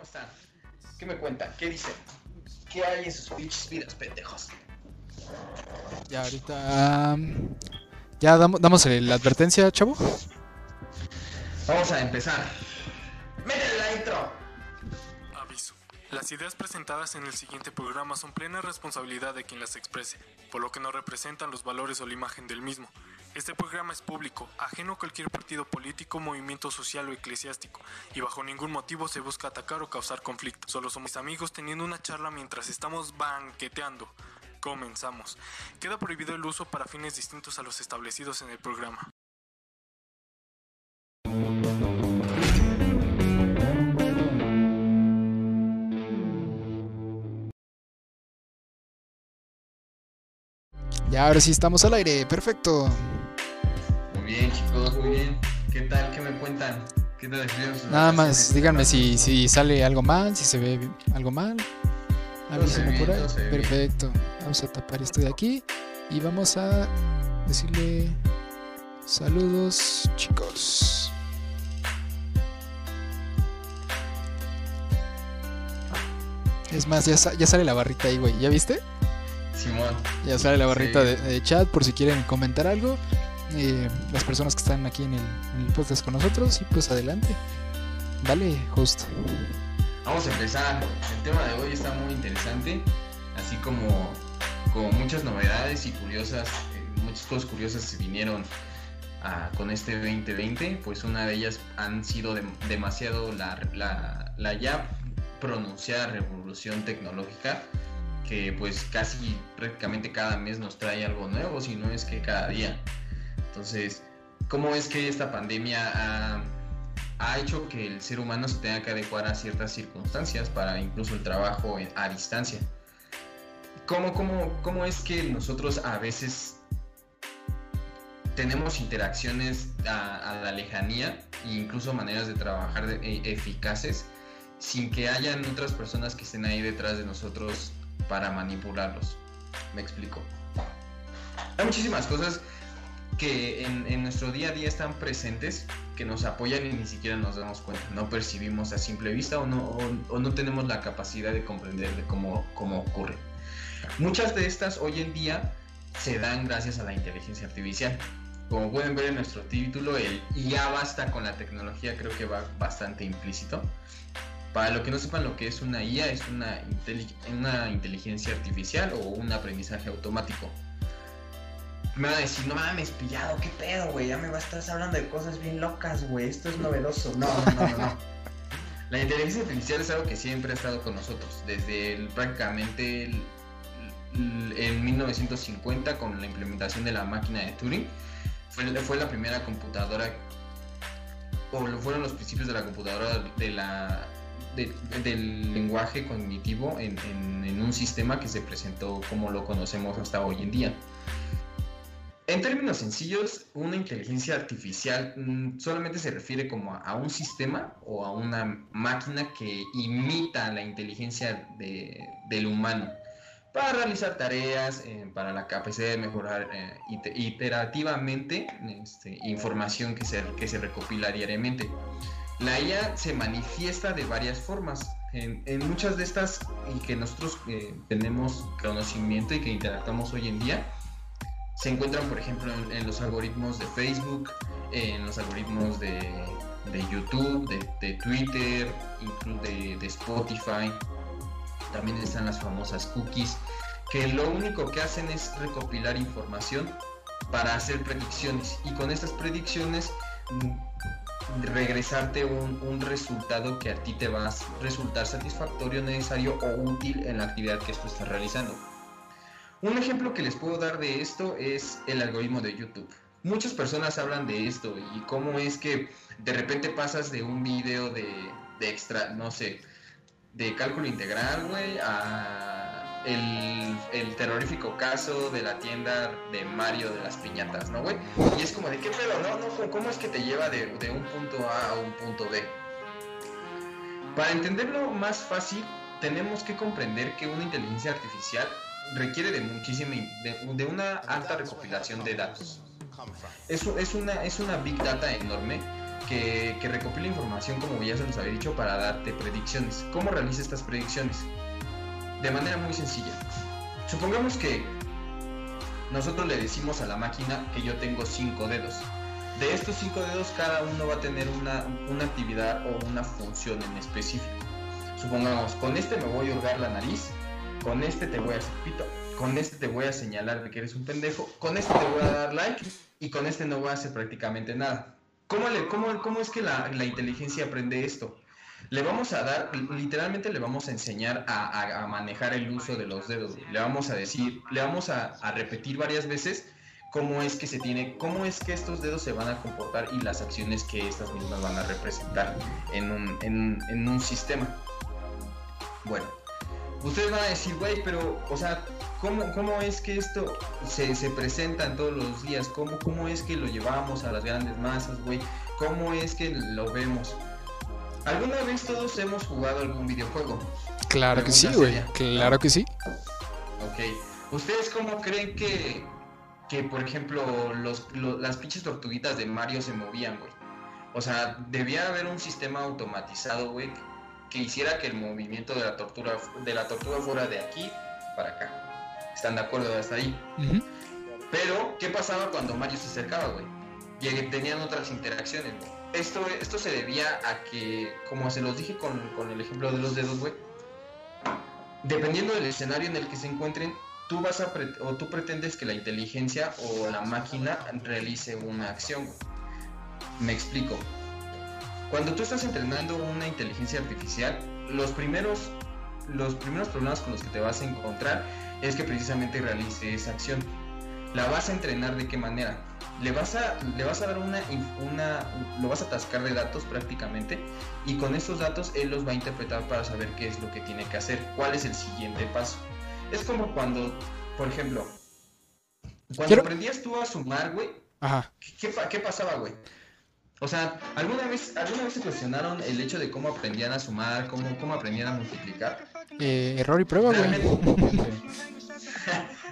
¿Cómo están? ¿Qué me cuentan? ¿Qué dicen? ¿Qué hay en sus pinches vidas, pendejos? Ya ahorita... um, ya damos, la advertencia, chavo. Vamos a empezar. ¡Métele la intro! Aviso. Las ideas presentadas en el siguiente programa son plena responsabilidad de quien las exprese, por lo que no representan los valores o la imagen del mismo. Este programa es público, ajeno a cualquier partido político, movimiento social o eclesiástico, y bajo ningún motivo se busca atacar o causar conflicto. Solo somos amigos teniendo una charla mientras estamos banqueteando. Comenzamos. Queda prohibido el uso para fines distintos a los establecidos en el programa. Ya ahora sí estamos al aire, perfecto. Muy bien, chicos, muy bien. ¿Qué tal? ¿Qué me cuentan? ¿Qué tal Nada más, díganme si, si sale algo mal, si se ve algo mal. Avísenme por ahí. bien. Perfecto. Vamos a tapar esto de aquí y vamos a decirle saludos, chicos. Es más, ya, ya sale la barrita ahí, güey. ¿Ya viste? Simón. Ya sale la barrita Sí. de, de chat por si quieren comentar algo. Eh, las personas que están aquí en el, en podcast con nosotros. Y pues adelante. Dale, host. Vamos a empezar. El tema de hoy está muy interesante, así como, como muchas novedades y curiosas, eh, muchas cosas curiosas se vinieron ah, con este 2020, pues una de ellas han sido dem- demasiado la, la, la ya pronunciada revolución tecnológica, que pues casi prácticamente cada mes nos trae algo nuevo, si no es que cada día. Entonces, ¿cómo es que esta pandemia ha hecho que el ser humano se tenga que adecuar a ciertas circunstancias para incluso el trabajo a distancia. ¿Cómo, cómo, cómo es que nosotros a veces tenemos interacciones a, la lejanía e incluso maneras de trabajar e- eficaces sin que hayan otras personas que estén ahí detrás de nosotros para manipularlos? Me explico. Hay muchísimas cosas que en, nuestro día a día están presentes que nos apoyan y ni siquiera nos damos cuenta, no percibimos a simple vista o no, tenemos la capacidad de comprender de cómo, cómo ocurre. Muchas de estas hoy en día se dan gracias a la inteligencia artificial. Como pueden ver en nuestro título, el ya basta con la tecnología creo que va bastante implícito. Para lo que no sepan lo que es una IA, es una, una inteligencia artificial o un aprendizaje automático me van a decir, no mames, pillado, qué pedo, güey, ya me vas a estar hablando de cosas bien locas, güey, esto es novedoso. No, no, no, no. La inteligencia artificial es algo que siempre ha estado con nosotros, desde prácticamente el- en 1950 con la implementación de la máquina de Turing. Fue, la primera computadora, o fueron los principios de la computadora de la, de- del lenguaje cognitivo en un sistema que se presentó como lo conocemos hasta hoy en día. En términos sencillos, una inteligencia artificial mm, solamente se refiere como a, un sistema o a una máquina que imita la inteligencia de- del humano para realizar tareas, eh, para la capacidad de mejorar eh, ite- iterativamente este, información que se, que se recopila diariamente. La IA se manifiesta de varias formas. En, en muchas de estas y que nosotros eh, tenemos conocimiento y que interactuamos hoy en día, se encuentran, por ejemplo, en, los algoritmos de Facebook, en los algoritmos de, de YouTube, de, de Twitter, incluso de, de Spotify. También están las famosas cookies, que lo único que hacen es recopilar información para hacer predicciones. Y con estas predicciones mm, regresarte un, un resultado que a ti te va a resultar satisfactorio, necesario o útil en la actividad que tú estás realizando. Un ejemplo que les puedo dar de esto es el algoritmo de YouTube. Muchas personas hablan de esto y cómo es que de repente pasas de un video de, de extra, no sé, de cálculo integral, güey, a el, el terrorífico caso de la tienda de Mario de las piñatas, ¿no, güey? Y es como de qué pedo, ¿no? no ¿cómo- ¿Cómo es que te lleva de, de un punto A a un punto B? Para entenderlo más fácil, tenemos que comprender que una inteligencia artificial requiere de muchísima, de, una alta recopilación de datos. Es, es, una, es una big data enorme que, que recopila información, como ya se los había dicho, para darte predicciones. ¿Cómo realiza estas predicciones? De manera muy sencilla. Supongamos que nosotros le decimos a la máquina que yo tengo cinco dedos. De estos cinco dedos, cada uno va a tener una, una actividad o una función en específico. Supongamos, con este me voy a hurgar la nariz, con este te voy a hacer pito, con este te voy a señalar de que eres un pendejo, con este te voy a dar like y con este no voy a hacer prácticamente nada. ¿Cómo, es que la, inteligencia aprende esto? Le vamos a dar, literalmente le vamos a enseñar a, manejar el uso de los dedos. Le vamos a decir, le vamos a, repetir varias veces cómo es que se tiene, cómo es que estos dedos se van a comportar y las acciones que estas mismas van a representar en un sistema. Bueno, ustedes van a decir, güey, pero, o sea, ¿cómo, ¿cómo, es que esto se, se, presenta en todos los días? ¿Cómo, ¿Cómo es que lo llevamos a las grandes masas, güey? ¿Cómo es que lo vemos? ¿Alguna vez todos hemos jugado algún videojuego? Claro que sí, güey. Claro que sí. Ok. ¿Ustedes cómo creen que, que por ejemplo, los, los, las pinches tortuguitas de Mario se movían, güey? O sea, debía haber un sistema automatizado, güey, que hiciera que el movimiento de la tortuga de la tortuga fuera de aquí para acá. ¿Están de acuerdo hasta ahí? Uh -huh. Pero, ¿qué pasaba cuando Mario se acercaba, güey? Y tenían otras interacciones, güey. Esto, esto se debía a que, como se los dije con, con el ejemplo de los dedos, güey, dependiendo del escenario en el que se encuentren, tú vas a o tú pretendes que la inteligencia o la máquina realice una acción. Güey. Me explico. Cuando tú estás entrenando una inteligencia artificial, los primeros, los primeros problemas con los que te vas a encontrar es que precisamente realice esa acción. La vas a entrenar de qué manera? Le vas a, le vas a dar una, una, lo vas a atascar de datos prácticamente y con estos datos él los va a interpretar para saber qué es lo que tiene que hacer, cuál es el siguiente paso. Es como cuando, por ejemplo, cuando Quiero... aprendías tú a sumar, güey, ¿qué, qué, ¿qué pasaba, güey? O sea, ¿alguna vez, ¿alguna vez se cuestionaron el hecho de cómo aprendían a sumar, cómo, cómo aprendían a multiplicar? Eh, error y prueba, güey. ¿Realmente,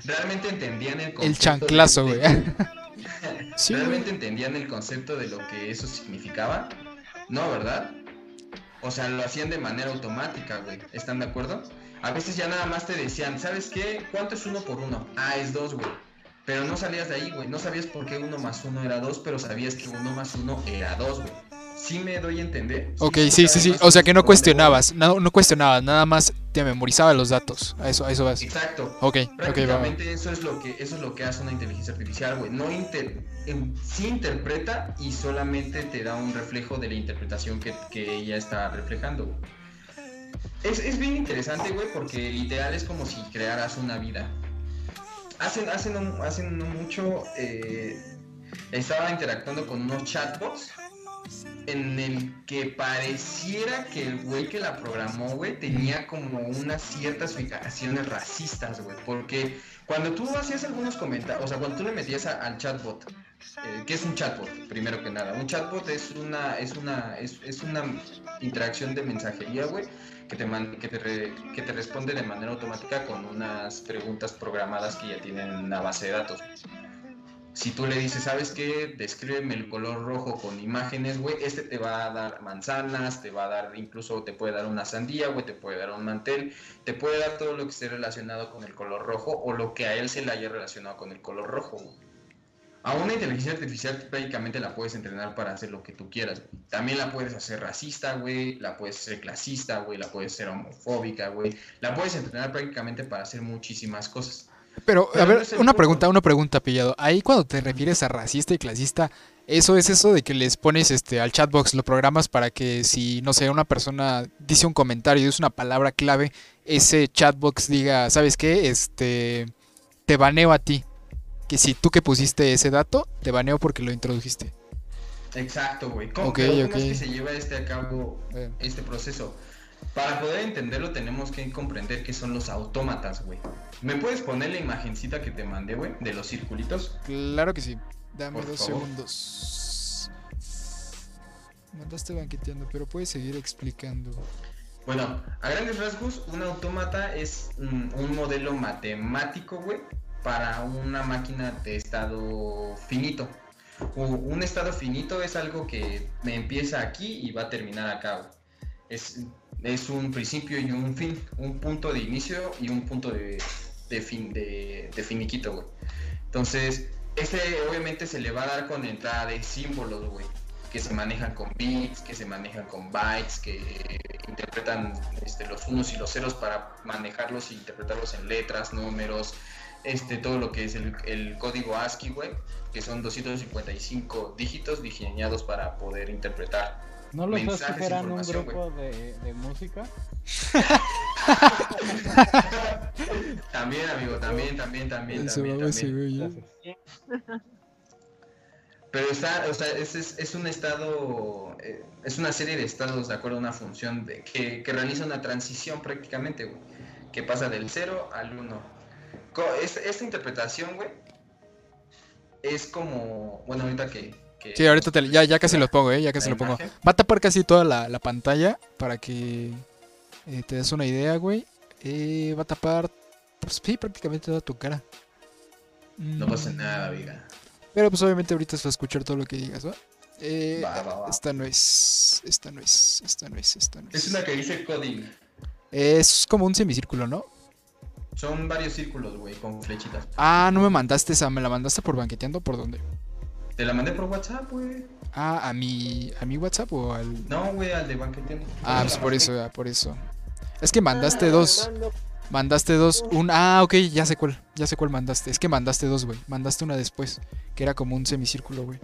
¿Realmente entendían el concepto? El chanclazo, güey. sí, ¿Realmente entendían el concepto de lo que eso significaba? No, ¿verdad? O sea, lo hacían de manera automática, güey. ¿Están de acuerdo? A veces ya nada más te decían, ¿sabes qué? ¿Cuánto es uno por uno? Ah, es dos, güey. Pero no salías de ahí, güey. No sabías por qué uno más uno era dos, pero sabías que uno más uno era dos, güey. ¿Sí me doy a entender? Ok, sí, sí, sí. O sea que no cuestionabas, no, no cuestionabas, nada más te memorizaba los datos. A eso, a eso vas. Exacto. Ok, Prácticamente ok, va. eso es lo que eso es lo que hace una inteligencia artificial, güey. No inter, sí interpreta y solamente te da un reflejo de la interpretación que, que ella está reflejando, güey. Es, es bien interesante, güey, porque literal es como si crearas una vida hacen, hacen, hacen mucho, eh, estaba interactuando con unos chatbots en el que pareciera que el güey que la programó, güey, tenía como unas ciertas fijaciones racistas, güey, porque cuando tú hacías algunos comentarios, o sea, cuando tú le metías al chatbot, eh, ¿qué es un chatbot? Primero que nada, un chatbot es una, es una, es, es una interacción de mensajería, güey, que te, man, que, te re, que te responde de manera automática con unas preguntas programadas que ya tienen una base de datos. Si tú le dices, ¿sabes qué? Descríbeme el color rojo con imágenes, güey, este te va a dar manzanas, te va a dar, incluso te puede dar una sandía, güey, te puede dar un mantel, te puede dar todo lo que esté relacionado con el color rojo o lo que a él se le haya relacionado con el color rojo, güey. A una inteligencia artificial prácticamente la puedes entrenar para hacer lo que tú quieras. Güey. También la puedes hacer racista, güey. La puedes hacer clasista, güey. La puedes hacer homofóbica, güey. La puedes entrenar prácticamente para hacer muchísimas cosas. Pero, Pero a ver, no una pregunta, una pregunta, pillado. Ahí cuando te refieres a racista y clasista, eso es eso de que les pones este al chatbox, lo programas para que si, no sé, una persona dice un comentario y es una palabra clave, ese chatbox diga, ¿sabes qué? Este, te baneo a ti que si tú que pusiste ese dato, te baneo porque lo introdujiste. Exacto, güey. ¿Cómo, okay, que se lleva este a cabo Bien. este proceso? Para poder entenderlo tenemos que comprender qué son los autómatas, güey. ¿Me puedes poner la imagencita que te mandé, güey, de los circulitos? Claro que sí. Dame Por dos favor. segundos. Mandaste banqueteando, pero puedes seguir explicando. Bueno, a grandes rasgos, un autómata es un modelo matemático, güey, para una máquina de estado finito. Un estado finito es algo que me empieza aquí y va a terminar acá. Es, es un principio y un fin, un punto de inicio y un punto de, de fin, de, de finiquito, güey. Entonces, este obviamente se le va a dar con entrada de símbolos, güey que se manejan con bits, que se manejan con bytes, que interpretan este, los unos y los ceros para manejarlos e interpretarlos en letras, números, este, todo lo que es el, código ASCII, güey, que son 255 dígitos diseñados para poder interpretar. ¿No lo estás esperando un grupo de, de, música? también, amigo, también, también, también. también, también. Pero está, o sea, es, es, un estado, eh, es una serie de estados de acuerdo a una función de, que, que realiza una transición prácticamente, güey, que pasa del 0 al 1. Esta interpretación, güey, es como, bueno, ahorita que... sí, ahorita ya, ya casi lo pongo, ¿eh? Ya casi lo pongo. Va a tapar casi toda la, la pantalla para que eh, te des una idea, güey. Eh, va a tapar, pues sí, prácticamente toda tu cara. No pasa nada, viga. Pero pues obviamente ahorita se va a escuchar todo lo que digas, ¿va? Eh, esta no es, esta no es, esta no es, esta no es. Es una que dice coding. Es como un semicírculo, ¿no? Son varios círculos, güey, con flechitas. Ah, no me mandaste esa, ¿me la mandaste por banqueteando por dónde? Te la mandé por WhatsApp, güey. Ah, ¿a mi, ¿a mi WhatsApp o al...? No, güey, al de banqueteando. Ah, pues por eso, por eso. Es que mandaste ah, dos. Mandaste dos. Un. Ah, ok, ya sé cuál. Ya sé cuál mandaste. Es que mandaste dos, güey. Mandaste una después. Que era como un semicírculo, güey.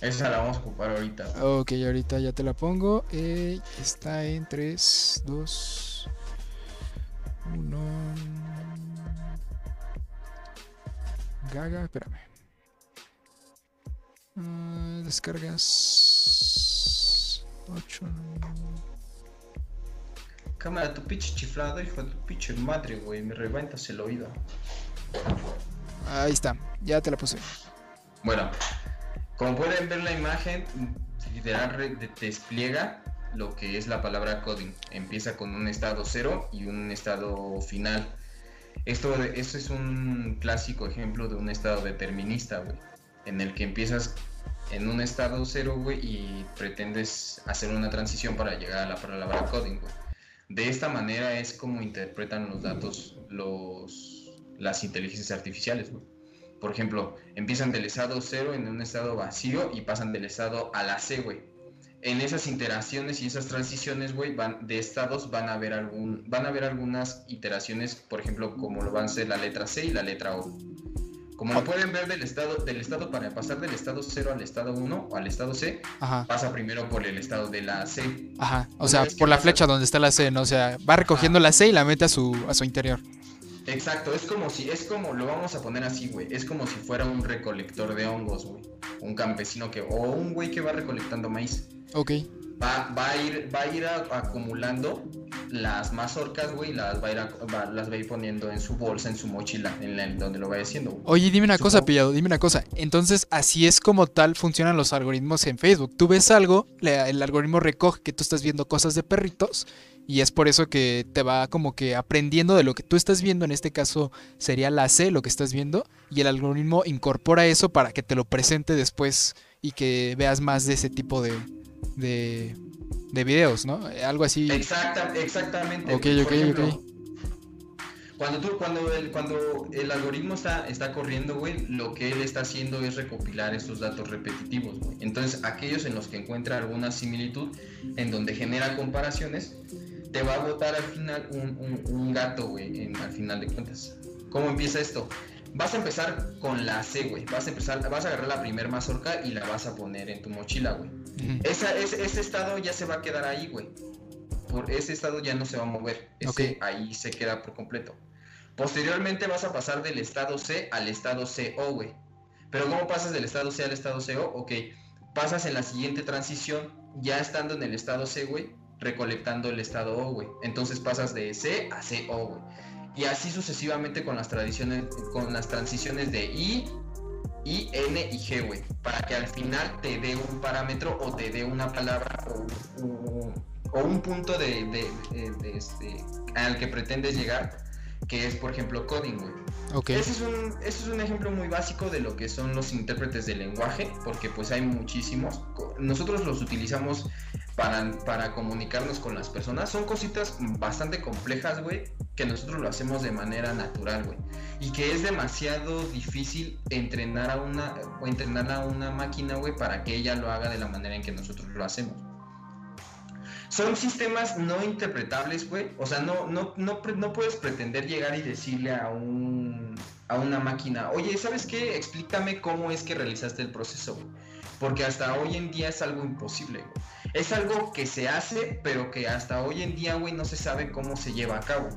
Esa la vamos a ocupar ahorita. Ok, ahorita ya te la pongo. Eh, está en 3, 2, 1. Gaga, espérame. Uh, descargas 8. Cámara, tu pinche chiflado, hijo de tu pinche madre, güey. Me reventas el oído. Ahí está, ya te la puse. Bueno, como pueden ver la imagen, literal despliega lo que es la palabra coding. Empieza con un estado cero y un estado final. Esto, esto es un clásico ejemplo de un estado determinista, güey. En el que empiezas en un estado cero, güey, y pretendes hacer una transición para llegar a la palabra coding, güey. De esta manera es como interpretan los datos los, las inteligencias artificiales, Por ejemplo, empiezan del estado cero en un estado vacío y pasan del estado a la C, güey. En esas interacciones y esas transiciones, güey, van, de estados van a haber algún, van a haber algunas iteraciones, por ejemplo, como lo van a ser la letra C y la letra O. Como lo pueden ver del estado, del estado para pasar del estado 0 al estado 1 o al estado C, pasa primero por el estado de la C. Ajá, o sea, por la flecha donde está la C, ¿no? O sea, va recogiendo la C y la mete a su, a su interior. Exacto, es como si, es como, lo vamos a poner así, güey, es como si fuera un recolector de hongos, güey. Un campesino que, o un güey que va recolectando maíz. Ok va, a ir, va a ir acumulando las mazorcas, güey, las va a ir las va a ir poniendo en su bolsa, en su mochila, en donde lo vaya haciendo. Oye, dime una cosa, pillado, dime una cosa. Entonces, así es como tal funcionan los algoritmos en Facebook. Tú ves algo, el algoritmo recoge que tú estás viendo cosas de perritos y es por eso que te va como que aprendiendo de lo que tú estás viendo, en este caso sería la C, lo que estás viendo, y el algoritmo incorpora eso para que te lo presente después y que veas más de ese tipo de, de, de videos, ¿no? Algo así. Exacta, exactamente. Ok, ok, ok. Cuando, tú, cuando, el, cuando el algoritmo está, está corriendo, güey, lo que él está haciendo es recopilar estos datos repetitivos, güey. Entonces, aquellos en los que encuentra alguna similitud, en donde genera comparaciones, te va a botar al final un, un, gato, güey, al final de cuentas. ¿Cómo empieza esto? Vas a empezar con la C, güey. Vas a empezar, vas a agarrar la primer mazorca y la vas a poner en tu mochila, güey. ese, estado ya se va a quedar ahí, güey. Por ese estado ya no se va a mover. Ese ahí se queda por completo. Posteriormente vas a pasar del estado C al estado CO, güey. Pero ¿cómo pasas del estado C al estado CO? Ok, pasas en la siguiente transición, ya estando en el estado C, güey, recolectando el estado O, güey. Entonces pasas de C a CO, güey y así sucesivamente con las tradiciones, con las transiciones de I, I, N y G, güey, para que al final te dé un parámetro o te dé una palabra o, un punto de, este, al que pretendes llegar que es, por ejemplo, coding, güey. Okay. Ese, es un, ese es un ejemplo muy básico de lo que son los intérpretes de lenguaje, porque pues hay muchísimos. Nosotros los utilizamos para, comunicarnos con las personas. Son cositas bastante complejas, güey, que nosotros lo hacemos de manera natural, güey. Y que es demasiado difícil entrenar a una, o entrenar a una máquina, güey, para que ella lo haga de la manera en que nosotros lo hacemos son sistemas no interpretables, güey. O sea, no, no, no, no puedes pretender llegar y decirle a, un, a una máquina, oye, ¿sabes qué? Explícame cómo es que realizaste el proceso, güey. Porque hasta hoy en día es algo imposible, güey. Es algo que se hace, pero que hasta hoy en día, güey, no se sabe cómo se lleva a cabo.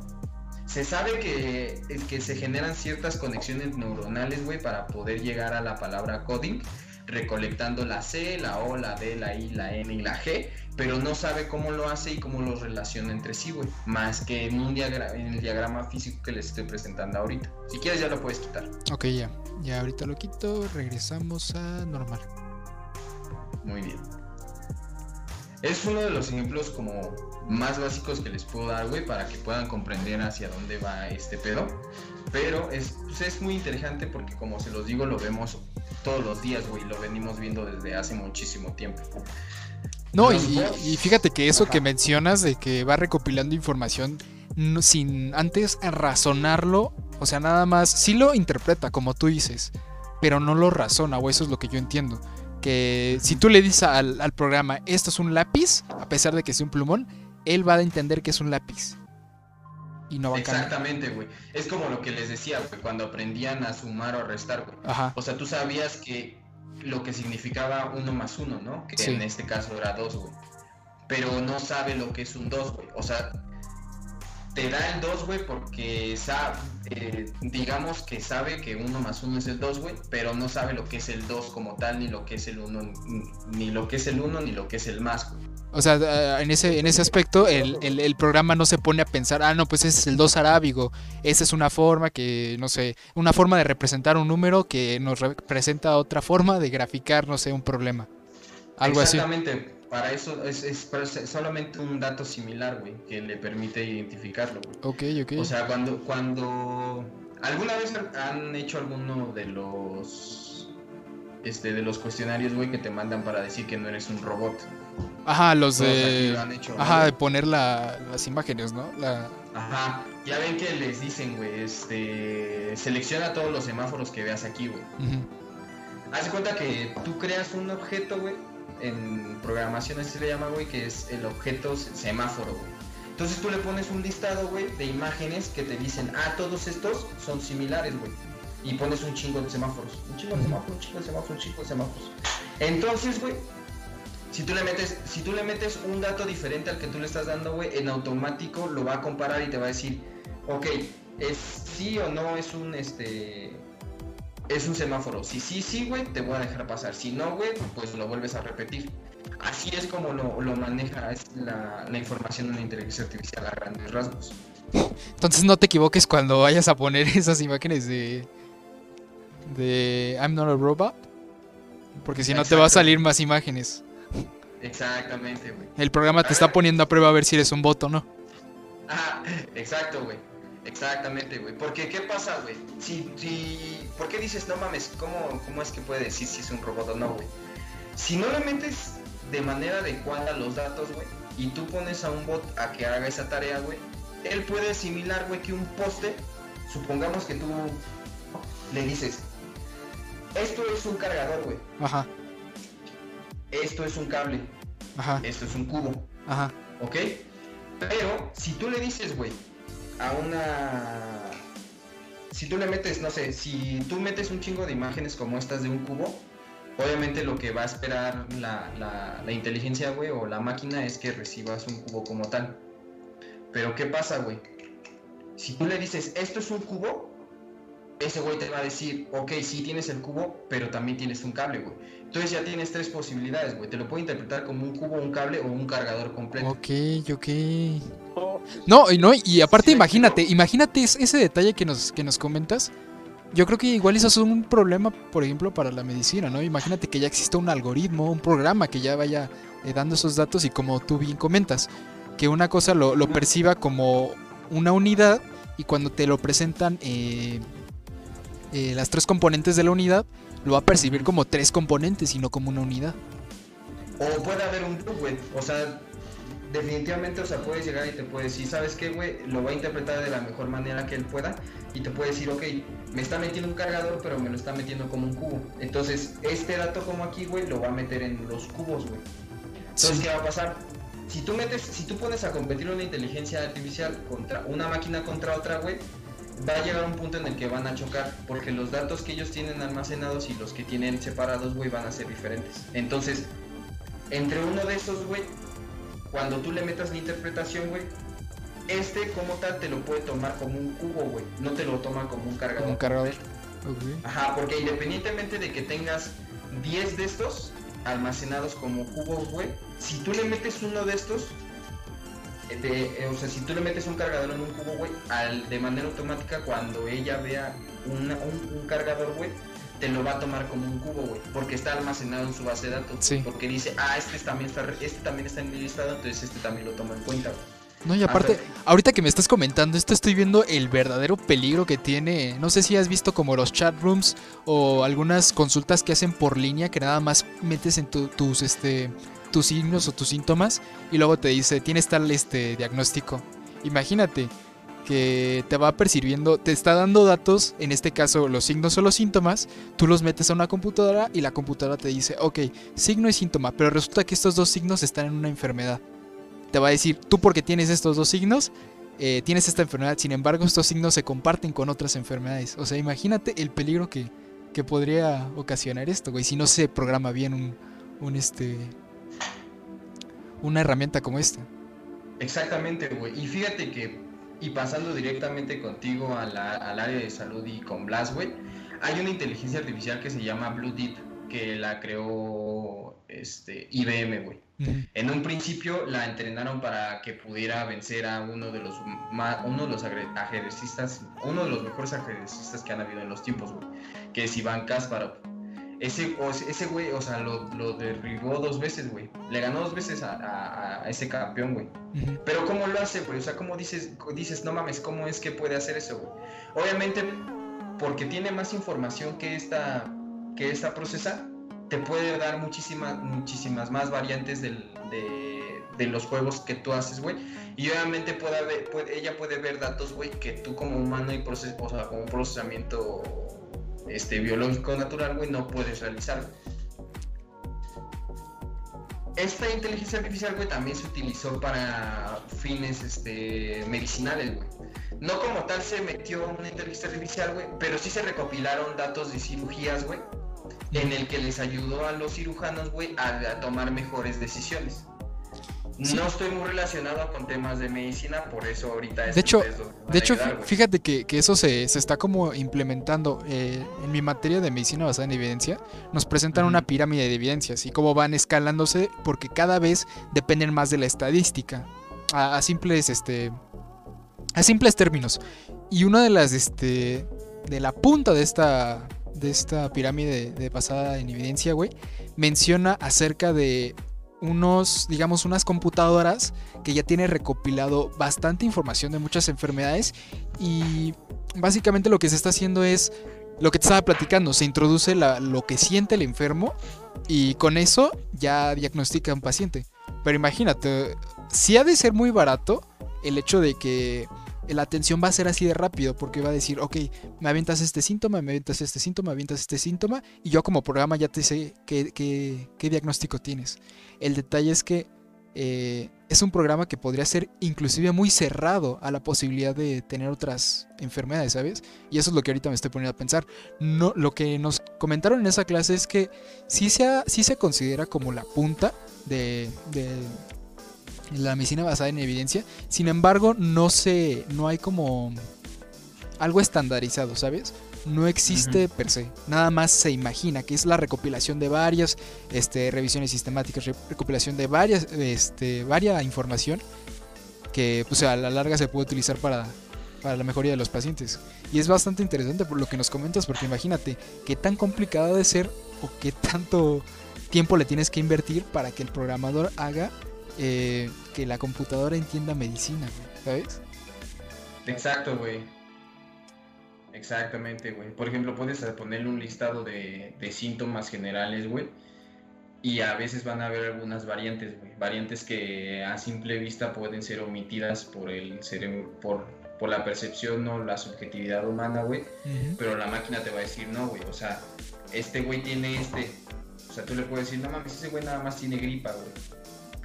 Se sabe que, que se generan ciertas conexiones neuronales, güey, para poder llegar a la palabra coding, recolectando la C, la O, la D, la I, la N y la G, pero no sabe cómo lo hace y cómo los relaciona entre sí, güey. Más que en, un en el diagrama físico que les estoy presentando ahorita. Si quieres ya lo puedes quitar. Ok, ya. Ya ahorita lo quito, regresamos a normal. Muy bien. Es uno de los ejemplos como más básicos que les puedo dar, güey, para que puedan comprender hacia dónde va este pedo. Pero es, pues es muy interesante porque como se los digo, lo vemos todos los días, güey. Lo venimos viendo desde hace muchísimo tiempo. No, y, fíjate que eso que mencionas de que va recopilando información sin antes razonarlo, o sea, nada más, sí lo interpreta como tú dices, pero no lo razona, o eso es lo que yo entiendo. Que si tú le dices al, programa, esto es un lápiz, a pesar de que sea un plumón, él va a entender que es un lápiz. Y no va Exactamente, güey. Es como lo que les decía, güey, cuando aprendían a sumar o a restar, güey. O sea, tú sabías que lo que significaba uno más uno, ¿no? Que en este caso era dos, güey. Pero no sabe lo que es un dos, güey. O sea, te da el 2, güey, porque sabe, eh, digamos que sabe que uno más uno es el 2, güey, pero no sabe lo que es el 2 como tal, ni lo que es el 1, ni lo que es el 1, ni lo que es el más, güey. O sea, eh, en ese, en ese aspecto, el, el, programa no se pone a pensar, ah, no, pues ese es el 2 arábigo. Esa es una forma que, no sé, una forma de representar un número que nos representa otra forma de graficar, no sé, un problema. Algo Exactamente. así. Exactamente. Para eso es, es, solamente un dato similar, güey, que le permite identificarlo, güey. Ok, ok. O sea, cuando, cuando... ¿Alguna vez han hecho alguno de los este, de los cuestionarios, güey, que te mandan para decir que no eres un robot. Ajá, los de... ajá, de poner las imágenes, ¿no? La... Ajá, ya ven que les dicen, güey, este... Selecciona todos los semáforos que veas aquí, güey. Haz de cuenta que tú creas un objeto, güey, en programación así se le llama, güey, que es el objeto semáforo, güey. Entonces tú le pones un listado, güey, de imágenes que te dicen, ah, todos estos son similares, güey y pones un chingo de semáforos. Un chingo de semáforos, un chingo de semáforos, un chingo de semáforos. Entonces, güey, si tú le metes, si tú le metes un dato diferente al que tú le estás dando, güey, en automático lo va a comparar y te va a decir, ok, es sí o no es un este es un semáforo. Si sí, sí, güey, te voy a dejar pasar. Si no, güey, pues lo vuelves a repetir. Así es como lo, lo maneja la, la información de una inteligencia artificial a grandes rasgos. Entonces no te equivoques cuando vayas a poner esas imágenes de, de I'm not a robot. Porque si no te va a salir más imágenes. Exactamente, güey. El programa te está poniendo a prueba a ver si eres un bot o no. Ah, exacto, güey. Exactamente, güey. Porque, ¿qué pasa, güey? Si, si, ¿Por qué dices, no mames, ¿cómo, ¿cómo es que puede decir si es un robot o no, güey? Si no le metes de manera adecuada los datos, güey, y tú pones a un bot a que haga esa tarea, güey, él puede asimilar, güey, que un poste, supongamos que tú le dices, esto es un cargador, güey. Ajá. Esto es un cable. Ajá. Esto es un cubo. Ajá. ¿Ok? Pero si tú le dices, güey, a una... Si tú le metes, no sé, si tú metes un chingo de imágenes como estas de un cubo, obviamente lo que va a esperar la, la, la inteligencia, güey, o la máquina es que recibas un cubo como tal. Pero ¿qué pasa, güey? Si tú le dices, esto es un cubo, ese güey te va a decir, ok, sí tienes el cubo, pero también tienes un cable, güey. Entonces ya tienes tres posibilidades, güey. Te lo puede interpretar como un cubo, un cable o un cargador completo. Ok, ok. No, y no, y aparte imagínate, imagínate ese detalle que nos, que nos comentas. Yo creo que igual eso es un problema, por ejemplo, para la medicina, ¿no? Imagínate que ya exista un algoritmo, un programa que ya vaya eh, dando esos datos y como tú bien comentas, que una cosa lo, perciba como una unidad y cuando te lo presentan eh, eh, las tres componentes de la unidad, lo va a percibir como tres componentes y no como una unidad. O puede haber un. O sea, definitivamente, o sea, puedes llegar y te puede decir, ¿sabes qué, güey? Lo va a interpretar de la mejor manera que él pueda y te puede decir, ok, me está metiendo un cargador, pero me lo está metiendo como un cubo. Entonces, este dato como aquí, güey, lo va a meter en los cubos, güey. Entonces, ¿qué va a pasar? Si tú metes, si tú pones a competir una inteligencia artificial contra una máquina contra otra, güey, va a llegar un punto en el que van a chocar, porque los datos que ellos tienen almacenados y los que tienen separados, güey, van a ser diferentes. Entonces, entre uno de esos, güey, cuando tú le metas la interpretación, güey, este como tal te lo puede tomar como un cubo, güey. No te lo toma como un cargador. Un cargador. Ajá, porque independientemente de que tengas 10 de estos almacenados como cubos, güey, si tú le metes uno de estos, eh, eh, o sea, si tú le metes un cargador en un cubo, güey, de manera automática cuando ella vea un, un, cargador, güey, te lo va a tomar como un cubo, güey, porque está almacenado en su base de datos. Sí. Porque dice, ah, este también está, este también está en mi listado, entonces este también lo toma en cuenta, No, y aparte, ahorita que me estás comentando esto, estoy viendo el verdadero peligro que tiene. No sé si has visto como los chat rooms o algunas consultas que hacen por línea que nada más metes en tus este tus signos o tus síntomas y luego te dice, tienes tal este diagnóstico. Imagínate, que te va percibiendo, te está dando datos, en este caso los signos o los síntomas, tú los metes a una computadora y la computadora te dice, ok, signo y síntoma, pero resulta que estos dos signos están en una enfermedad. Te va a decir, tú porque tienes estos dos signos, eh, tienes esta enfermedad, sin embargo estos signos se comparten con otras enfermedades. O sea, imagínate el peligro que, que podría ocasionar esto, güey, si no se programa bien un, un este, una herramienta como esta. Exactamente, güey. Y fíjate que y pasando directamente contigo al área de salud y con Blasway, hay una inteligencia artificial que se llama Blue Deep, que la creó este, IBM, güey. En un principio la entrenaron para que pudiera vencer a uno de los uno de los ajedrecistas, uno de los mejores ajedrecistas que han habido en los tiempos, güey, que es Iván Kasparov. Ese, ese güey, o sea, lo, derribó dos veces, güey. Le ganó dos veces a, ese campeón, güey. Pero ¿cómo lo hace, güey? O sea, ¿cómo dices, dices, no mames, cómo es que puede hacer eso, güey? Obviamente, porque tiene más información que esta, que esta procesa, te puede dar muchísimas, muchísimas más variantes de, los juegos que tú haces, güey. Y obviamente puede haber, ella puede ver datos, güey, que tú como humano y proceso, o sea, como procesamiento este, biológico natural, güey, no puedes realizar. Esta inteligencia artificial, güey, también se utilizó para fines este, medicinales, güey. No como tal se metió una inteligencia artificial, güey, pero sí se recopilaron datos de cirugías, güey, en el que les ayudó a los cirujanos, güey, a tomar mejores decisiones. No estoy muy relacionado con temas de medicina, por eso ahorita es De hecho, de hecho fíjate que, eso se, está como implementando. Eh, en mi materia de medicina basada en evidencia, nos presentan una pirámide de evidencias y cómo van escalándose porque cada vez dependen más de la estadística. A, simples, este, a simples términos. Y una de las, este, de la punta de esta, de esta pirámide de basada en evidencia, güey, menciona acerca de unos, digamos, unas computadoras que ya tiene recopilado bastante información de muchas enfermedades y básicamente lo que se está haciendo es lo que te estaba platicando, se introduce lo que siente el enfermo y con eso ya diagnostica a un paciente. Pero imagínate, si ha de ser muy barato el hecho de que la atención va a ser así de rápido porque va a decir, ok, me avientas este síntoma, me avientas este síntoma, me avientas este síntoma y yo como programa ya te sé qué, qué, diagnóstico tienes. El detalle es que eh, es un programa que podría ser inclusive muy cerrado a la posibilidad de tener otras enfermedades, ¿sabes? Y eso es lo que ahorita me estoy poniendo a pensar. No, lo que nos comentaron en esa clase es que sí se, sí se considera como la punta de, de la medicina basada en evidencia. Sin embargo, no se, no hay como algo estandarizado, ¿sabes? No existe per se. Nada más se imagina que es la recopilación de varias este, revisiones sistemáticas, recopilación de varias, este, varias información que pues, a la larga se puede utilizar para, para la mejoría de los pacientes. Y es bastante interesante por lo que nos comentas, porque imagínate qué tan complicado de ser o qué tanto tiempo le tienes que invertir para que el programador haga eh, que la computadora entienda medicina, ¿sabes? Exacto, güey. Exactamente, güey. Por ejemplo, puedes ponerle un listado de, de síntomas generales, güey. Y a veces van a haber algunas variantes, güey. Variantes que a simple vista pueden ser omitidas por el cerebro, por, por la percepción o la subjetividad humana, güey. Pero la máquina te va a decir, no, güey. O sea, este güey tiene este. O sea, tú le puedes decir, no mames, ese güey nada más tiene gripa, güey.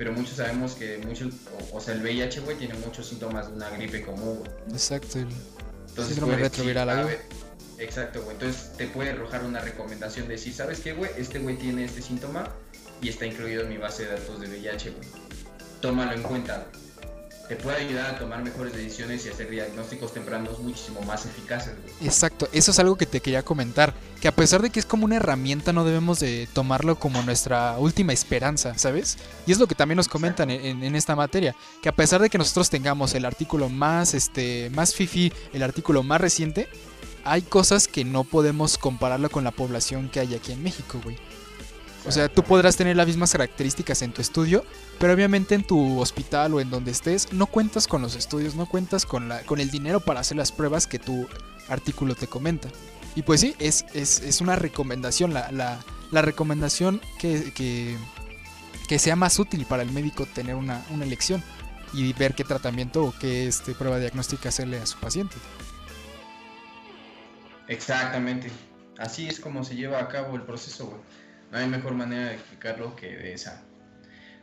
Pero muchos sabemos que muchos, o, sea, el VIH, güey, tiene muchos síntomas de una gripe común, güey. Exacto. Entonces, síndrome retroviral, güey. Exacto, güey. Entonces te puede arrojar una recomendación de si sabes qué, güey, este güey tiene este síntoma y está incluido en mi base de datos de VIH, güey. Tómalo en cuenta, te puede ayudar a tomar mejores decisiones y hacer diagnósticos tempranos muchísimo más eficaces. Exacto, eso es algo que te quería comentar, que a pesar de que es como una herramienta no debemos de tomarlo como nuestra última esperanza, ¿sabes? Y es lo que también nos comentan en, esta materia, que a pesar de que nosotros tengamos el artículo más, este, más fifi, el artículo más reciente, hay cosas que no podemos compararlo con la población que hay aquí en México, güey. O sea, tú podrás tener las mismas características en tu estudio, pero obviamente en tu hospital o en donde estés no cuentas con los estudios, no cuentas con, la, con el dinero para hacer las pruebas que tu artículo te comenta. Y pues sí, es, es, una recomendación, la, la, recomendación que, que, sea más útil para el médico tener una, una elección y ver qué tratamiento o qué este, prueba diagnóstica hacerle a su paciente. Exactamente. Así es como se lleva a cabo el proceso, güey. No hay mejor manera de explicarlo que de esa.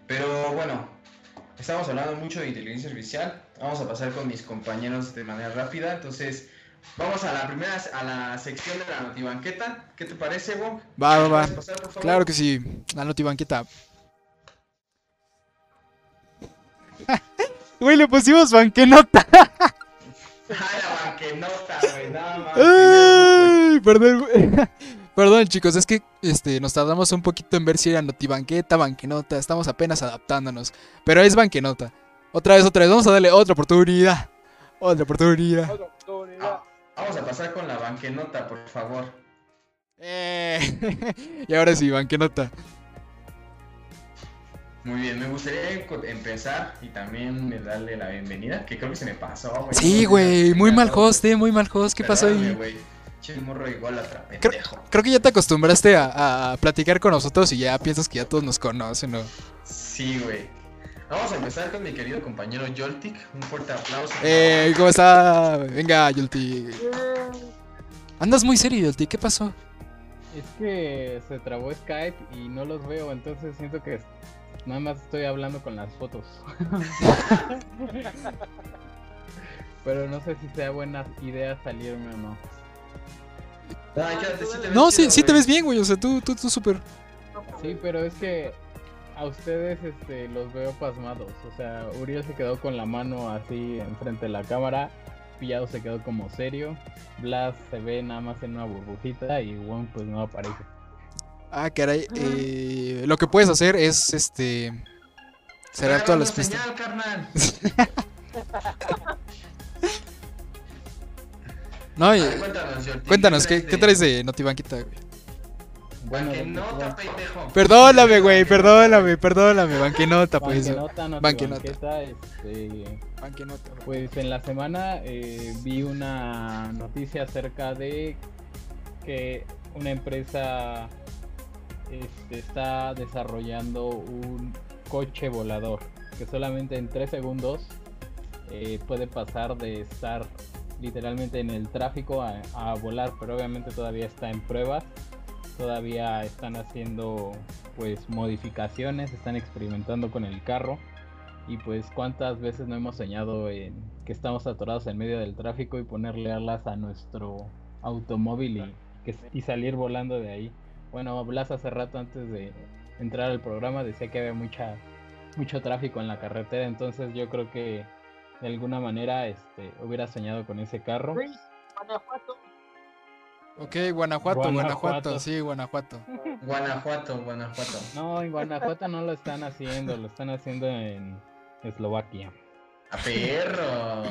Pero bueno, estamos hablando mucho de inteligencia artificial. Vamos a pasar con mis compañeros de manera rápida. Entonces, vamos a la primera, a la sección de la notibanqueta. ¿Qué te parece, Wong? Va, va, va. claro que sí, la notibanqueta. Güey, le pusimos banquenota. Ay, la banquenota, güey, nada más. Ay, perdón, güey. Perdón, chicos, es que este, nos tardamos un poquito en ver si era notibanqueta, banquenota. Estamos apenas adaptándonos. Pero es banquenota. Otra vez, otra vez. Vamos a darle otra oportunidad. Otra oportunidad. Otra oportunidad. vamos a pasar con la banquenota, por favor. Eh. y ahora sí, banquenota. Muy bien, me gustaría empezar y también darle la bienvenida, que creo que se me pasó. Güey. Sí, güey, muy mal host, eh, muy mal host. ¿Qué pasó ahí? Creo, que ya te acostumbraste a, platicar con nosotros y ya piensas que ya todos nos conocen, ¿no? Sí, güey. Vamos a empezar con mi querido compañero Joltik. Un fuerte aplauso. Eh, ¿cómo está? Venga, Joltik. Andas muy serio, Joltik. ¿Qué pasó? Es que se trabó Skype y no los veo, entonces siento que nada más estoy hablando con las fotos. Pero no sé si sea buena idea salirme o no. No, sí, sí te ves bien, güey. O sea, tú, tú, tú súper. Sí, pero es que a ustedes este, los veo pasmados. O sea, Uriel se quedó con la mano así enfrente de la cámara. Pillado se quedó como serio. Blas se ve nada más en una burbujita y Wong pues no aparece. Ah, caray. Eh, lo que puedes hacer es este. Cerrar todas las pistas. No, cuéntanos, ¿qué, ¿qué, traes de Notibanquita, güey? Banquenota, pendejo. Perdóname, güey, perdóname, perdóname, banquenota, pues. Banquenota, banquenota. Este, banquenota. Pues en la semana eh, vi una noticia acerca de que una empresa este, está desarrollando un coche volador que solamente en 3 segundos eh, puede pasar de estar literalmente en el tráfico a, volar, pero obviamente todavía está en pruebas, todavía están haciendo pues modificaciones, están experimentando con el carro y pues cuántas veces no hemos soñado en que estamos atorados en medio del tráfico y ponerle alas a nuestro automóvil y, y salir volando de ahí. Bueno, Blas hace rato antes de entrar al programa decía que había mucha mucho tráfico en la carretera, entonces yo creo que de alguna manera este, hubiera soñado con ese carro. Guanajuato. Ok, Guanajuato, Guanajuato, sí, Guanajuato. Guanajuato, Guanajuato. No, en Guanajuato no lo están haciendo, lo están haciendo en Eslovaquia. ¡A perro!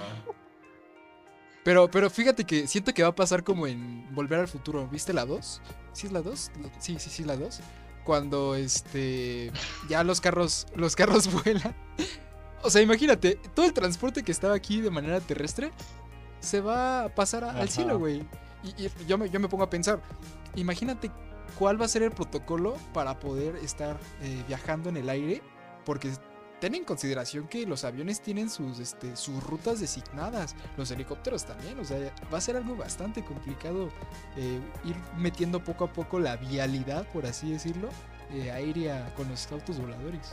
Pero, pero fíjate que siento que va a pasar como en Volver al Futuro. ¿Viste la 2? ¿Sí es la 2? Sí, sí, sí, la 2. Cuando este ya los carros los carros vuelan o sea, imagínate, todo el transporte que estaba aquí de manera terrestre se va a pasar al cielo, güey. Y, yo, me, yo me pongo a pensar, imagínate cuál va a ser el protocolo para poder estar eh, viajando en el aire, porque ten en consideración que los aviones tienen sus, este, sus rutas designadas, los helicópteros también, o sea, va a ser algo bastante complicado eh, ir metiendo poco a poco la vialidad, por así decirlo, eh, aérea con los autos voladores.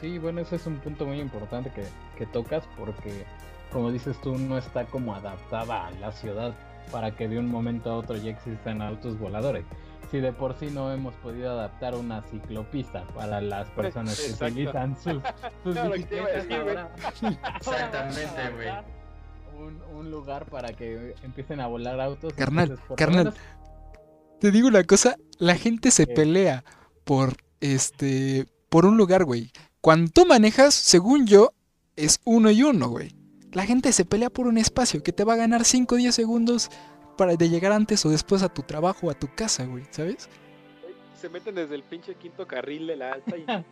Sí, bueno, ese es un punto muy importante que, que tocas porque, como dices tú, no está como adaptada a la ciudad para que de un momento a otro ya existan autos voladores. Si de por sí no hemos podido adaptar una ciclopista para las personas que utilizan sus, bicicletas Exactamente, güey. Un, lugar para que empiecen a volar autos. Carnal, carnal. Te digo una cosa, la gente se pelea por este por un lugar, güey. Cuando tú manejas, según yo, es uno y uno, güey. La gente se pelea por un espacio que te va a ganar 5 o 10 segundos para de llegar antes o después a tu trabajo o a tu casa, güey, ¿sabes? Se meten desde el pinche quinto carril de la alta y la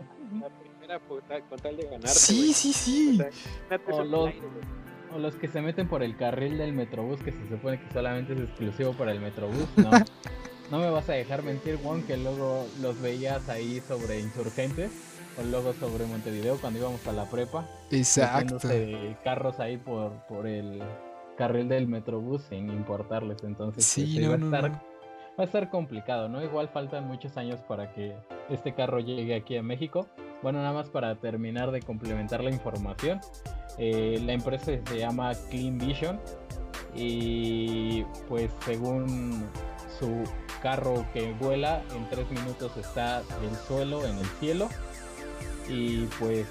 primera con tal de ganar. Sí, sí, sí. O, los, o, los, que se meten por el carril del Metrobús, que se supone que solamente es exclusivo para el Metrobús, ¿no? no me vas a dejar mentir, Juan, que luego los veías ahí sobre insurgentes o luego sobre Montevideo cuando íbamos a la prepa. Exacto. carros ahí por, por el carril del Metrobús sin importarles. Entonces, sí, pues, va, a estar, va a estar complicado, ¿no? Igual faltan muchos años para que este carro llegue aquí a México. Bueno, nada más para terminar de complementar la información. Eh, la empresa se llama Clean Vision y pues según su carro que vuela en tres minutos está del suelo en el cielo y pues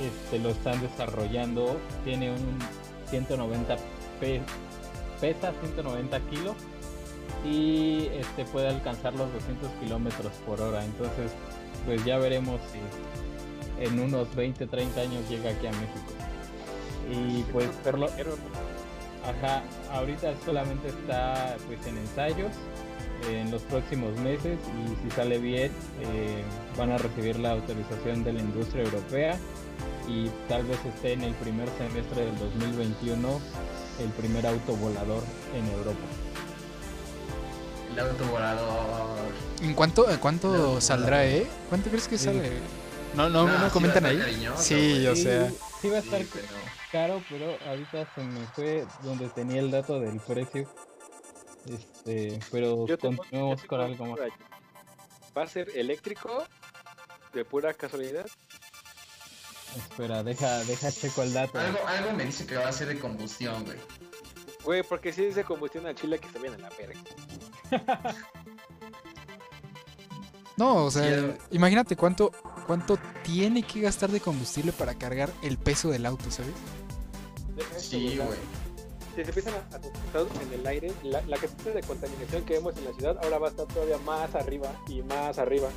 este lo están desarrollando. Tiene un 190 pesa 190 kilos y este puede alcanzar los 200 kilómetros por hora. Entonces pues ya veremos si en unos 20 30 años llega aquí a México. Y pues por lo ajá ahorita solamente está pues en ensayos en los próximos meses y si sale bien eh, van a recibir la autorización de la industria europea y tal vez esté en el primer semestre del 2021 el primer auto volador en Europa. El auto volador. ¿En cuánto, en cuánto saldrá, eh? ¿Cuánto crees que sale? No, no, no, comentan ahí. Sí, o sea. Sí, va a estar caro, pero ahorita se me fue donde tenía el dato del precio. Este, pero continuamos con algo más. ¿Va a ser eléctrico? ¿De pura casualidad? Espera, deja, deja checo el dato. Algo, algo me dice que va a ser de combustión, güey. Güey, porque si es de combustión a chile que se viene a la verga. no, o sea, imagínate cuánto, cuánto tiene que gastar de combustible para cargar el peso del auto, ¿sabes? Sí, güey. Si se empiezan a, a en el aire, la, la cantidad de contaminación que vemos en la ciudad ahora va a estar todavía más arriba y más arriba.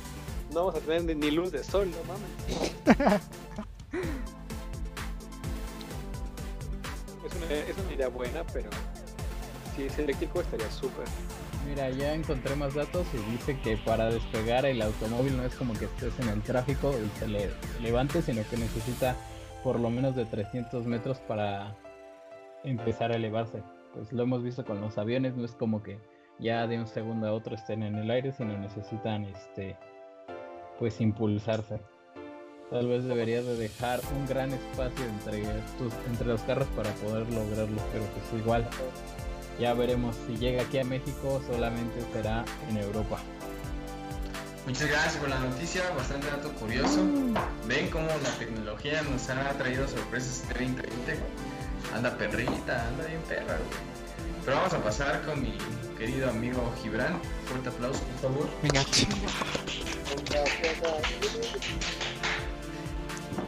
No vamos a tener ni luz de sol, no mames. Es una, es una idea buena, pero si es eléctrico estaría súper. Mira, ya encontré más datos y dice que para despegar el automóvil no es como que estés en el tráfico y se le levante, sino que necesita por lo menos de 300 metros para empezar a elevarse. Pues lo hemos visto con los aviones, no es como que ya de un segundo a otro estén en el aire, sino necesitan este pues impulsarse. Tal vez debería de dejar un gran espacio entre, entre los carros para poder lograrlo, pero pues igual ya veremos si llega aquí a México, solamente será en Europa. Muchas gracias por la noticia, bastante dato curioso. Ven cómo la tecnología nos ha traído sorpresas este 2020. Anda perrita, anda bien perra, Pero vamos a pasar con mi querido amigo Gibran. Fuerte aplauso, por favor. Venga.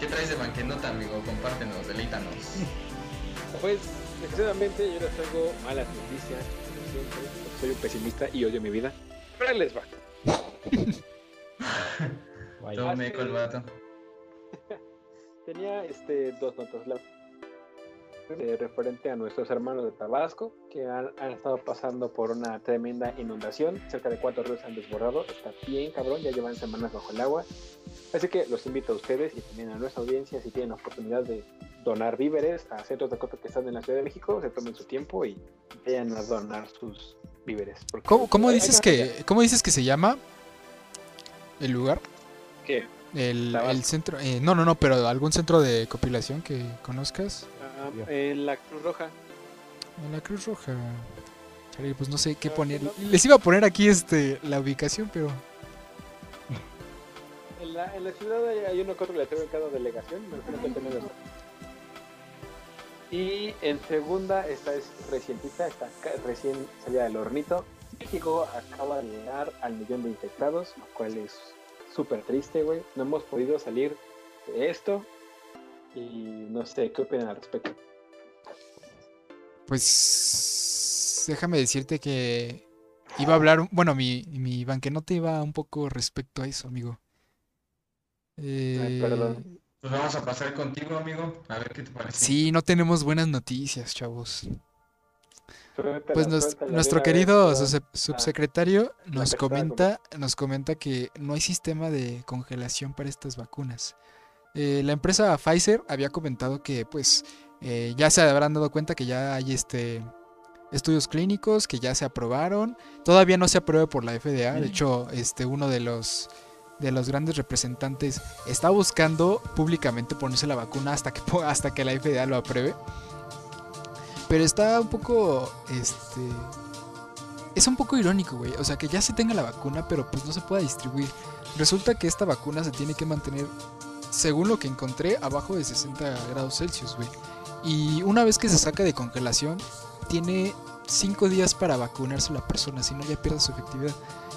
¿Qué traes de banquenota, amigo? Compártenos, delítanos. Pues, sinceramente, yo les traigo malas noticias. soy un pesimista y odio mi vida. Pero les va. Tome con el vato. Tenía este, dos notas. La eh, referente a nuestros hermanos de Tabasco que han, estado pasando por una tremenda inundación. Cerca de cuatro ríos han desbordado. Está bien, cabrón, ya llevan semanas bajo el agua. Así que los invito a ustedes y también a nuestra audiencia, si tienen la oportunidad de donar víveres a centros de acopio que están en la Ciudad de México, se tomen su tiempo y vayan a donar sus víveres. ¿Cómo, dices que, ¿Cómo dices que se llama el lugar? ¿Qué? El, centro, eh, no, no, no, pero algún centro de compilación que conozcas. Ah, en la Cruz Roja. En la Cruz Roja. pues no sé qué ah, poner. Les iba a poner aquí este la ubicación, pero. En la, en la ciudad hay uno que otro letrero en cada delegación. Y en segunda, esta es recientita, está recién salida del hornito. México acaba de llegar al millón de infectados, lo cual es súper triste, güey. No hemos podido salir de esto. Y no sé, ¿qué opinan al respecto? Pues déjame decirte que iba a hablar, bueno, mi, mi banquenote iba un poco respecto a eso, amigo. Eh, perdón. Pues vamos a pasar contigo, amigo, a ver qué te parece. Sí, no tenemos buenas noticias, chavos. Pues nuestro querido subsecretario nos comenta, nos comenta que no hay sistema de congelación para estas vacunas. Eh, la empresa Pfizer había comentado que pues eh, ya se habrán dado cuenta que ya hay este estudios clínicos que ya se aprobaron. Todavía no se aprueba por la FDA. De hecho, este uno de los de los grandes representantes está buscando públicamente ponerse la vacuna hasta que hasta que la FDA lo apruebe. Pero está un poco. Este. Es un poco irónico, güey. O sea, que ya se tenga la vacuna, pero pues no se pueda distribuir. Resulta que esta vacuna se tiene que mantener, según lo que encontré, abajo de 60 grados Celsius, güey. Y una vez que se saca de congelación, tiene 5 días para vacunarse la persona, si no ya pierde su efectividad.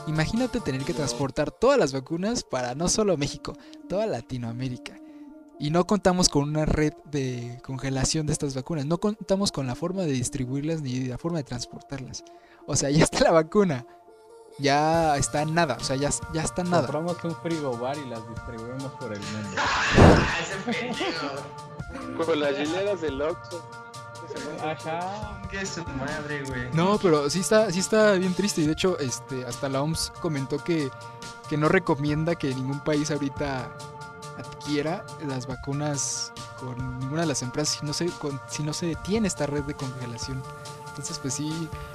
Imagínate tener que transportar todas las vacunas para no solo México, toda Latinoamérica. Y no contamos con una red de congelación de estas vacunas. No contamos con la forma de distribuirlas ni la forma de transportarlas. O sea, ya está la vacuna. Ya está en nada. O sea, ya, ya está en nada. Compramos un frigobar y las distribuimos por el mundo. Con las hileras del Oxxo. Ajá. Qué su madre, güey. No, pero sí está, sí está bien triste. Y de hecho, este, hasta la OMS comentó que, que no recomienda que ningún país ahorita adquiera las vacunas con ninguna de las empresas si no se, si no se detiene esta red de congelación. Entonces, pues sí,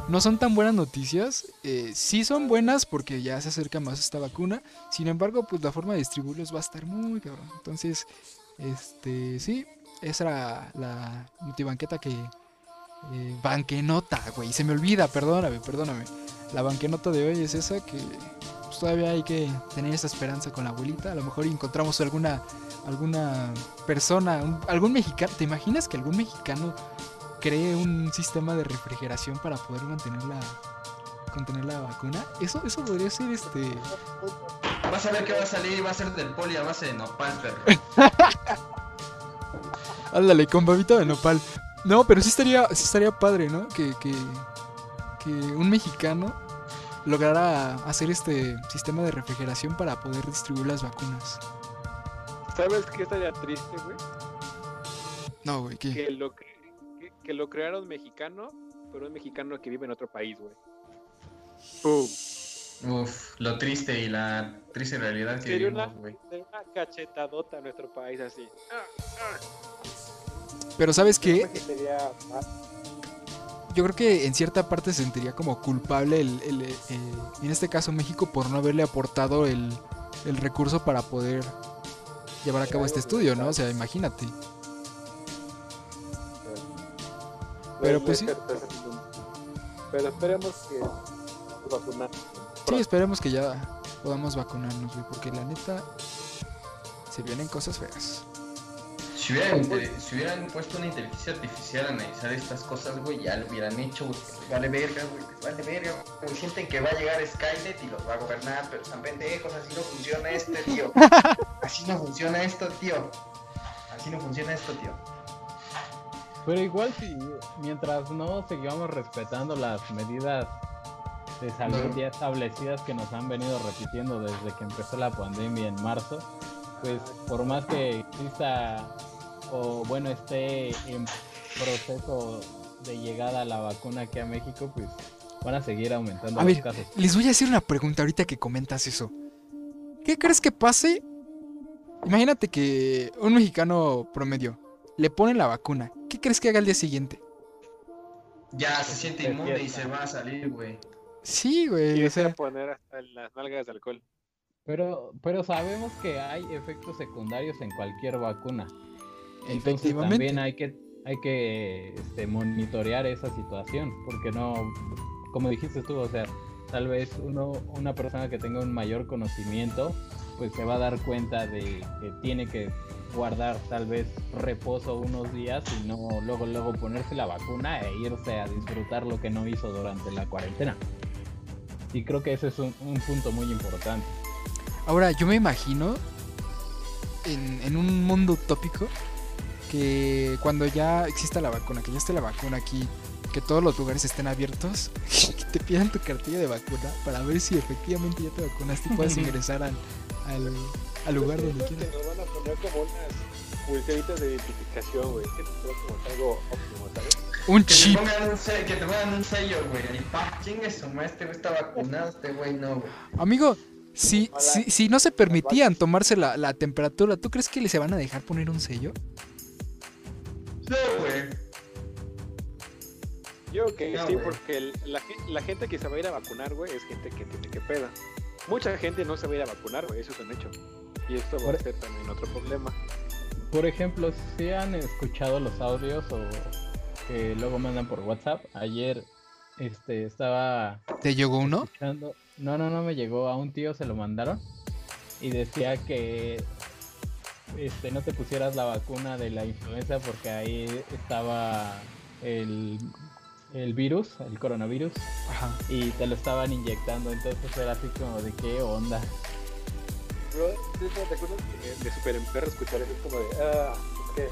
no son tan buenas noticias. Eh, sí son buenas porque ya se acerca más esta vacuna. Sin embargo, pues la forma de distribuirlos va a estar muy cabrón. Entonces, este, sí, esa era la multibanqueta que... Eh, banquenota, güey. Se me olvida, perdóname, perdóname. La banquenota de hoy es esa que pues, todavía hay que tener esa esperanza con la abuelita. A lo mejor encontramos alguna alguna persona, algún mexicano. ¿Te imaginas que algún mexicano cree un sistema de refrigeración para poder mantener la contener la vacuna? Eso eso podría ser este Vas a ver que va a salir y va a ser del poli a base de nopal, perro. Ándale, con babita de nopal. No, pero sí estaría, sí estaría padre, ¿no? Que, que, que un mexicano lograra hacer este sistema de refrigeración para poder distribuir las vacunas. ¿Sabes qué estaría triste, güey? No, güey, ¿qué? Que lo, que, lo crearon mexicano, pero un mexicano que vive en otro país, güey. Uf, lo triste y la triste realidad que vivimos, güey. Una cachetadota a nuestro país así. Pero ¿sabes qué? yo creo que en cierta parte se sentiría como culpable el, eh, en este caso México por no haberle aportado el, recurso para poder llevar a cabo este estudio, ¿no? O sea, imagínate. Pero pues sí. Pero esperemos que Sí, esperemos que ya podamos vacunarnos, güey, porque la neta se vienen cosas feas. Si hubieran, si hubieran puesto una inteligencia artificial a analizar estas cosas, güey, ya lo hubieran hecho, güey. Vale verga, güey. Vale verga, güey. Sienten que va a llegar Skynet y los va a gobernar, pero están pendejos. Así no funciona este, tío. Así no funciona esto, tío. Así no funciona esto, tío. Pero igual si mientras no sigamos respetando las medidas de salud ya establecidas que nos han venido repitiendo desde que empezó la pandemia en marzo, pues por más que exista o bueno esté en proceso de llegada a la vacuna aquí a México, pues van a seguir aumentando los casos. Les voy a hacer una pregunta ahorita que comentas eso. ¿Qué crees que pase? Imagínate que un mexicano promedio le ponen la vacuna. ¿Qué crees que haga el día siguiente? Ya se siente inmune y se va a salir, güey. Sí, güey. O sea, poner hasta las nalgas de alcohol. Pero, pero sabemos que hay efectos secundarios en cualquier vacuna. Entonces también hay que, hay que este, monitorear esa situación, porque no, como dijiste tú, o sea, tal vez uno, una persona que tenga un mayor conocimiento, pues se va a dar cuenta de que tiene que guardar tal vez reposo unos días y no luego luego ponerse la vacuna e irse a disfrutar lo que no hizo durante la cuarentena. Y creo que ese es un, punto muy importante. Ahora, yo me imagino en, en, un mundo utópico que cuando ya exista la vacuna, que ya esté la vacuna aquí, que todos los lugares estén abiertos, que te pidan tu cartilla de vacuna para ver si efectivamente ya te vacunaste y puedas ingresar al, al, al lugar donde quieras. Nos van a poner como unas pulseritas de identificación, güey, que te como algo óptimo, ¿sabes? Un chip. que te pongan un sello, güey. Y pa, chingue su este güey está vacunado, este güey no, güey. Amigo, si, si, si no se permitían tomarse la, la temperatura, ¿tú crees que les se van a dejar poner un sello? No, güey. Yo que sí, porque la, la, gente que se va a ir a vacunar, güey, es gente que tiene que peda. Mucha gente no se va a ir a vacunar, güey, eso es un hecho. Y esto va a ser también otro problema. Por ejemplo, si han escuchado los audios o que luego mandan por WhatsApp, ayer este estaba ¿Te llegó uno? No, no, no me llegó, a un tío se lo mandaron y decía que este no te pusieras la vacuna de la influenza porque ahí estaba el el virus, el coronavirus, y te lo estaban inyectando, entonces era así como de qué onda. Bro, ¿te acuerdas de, Super Emperro escuchar eso? Es como de, ah, ¿qué?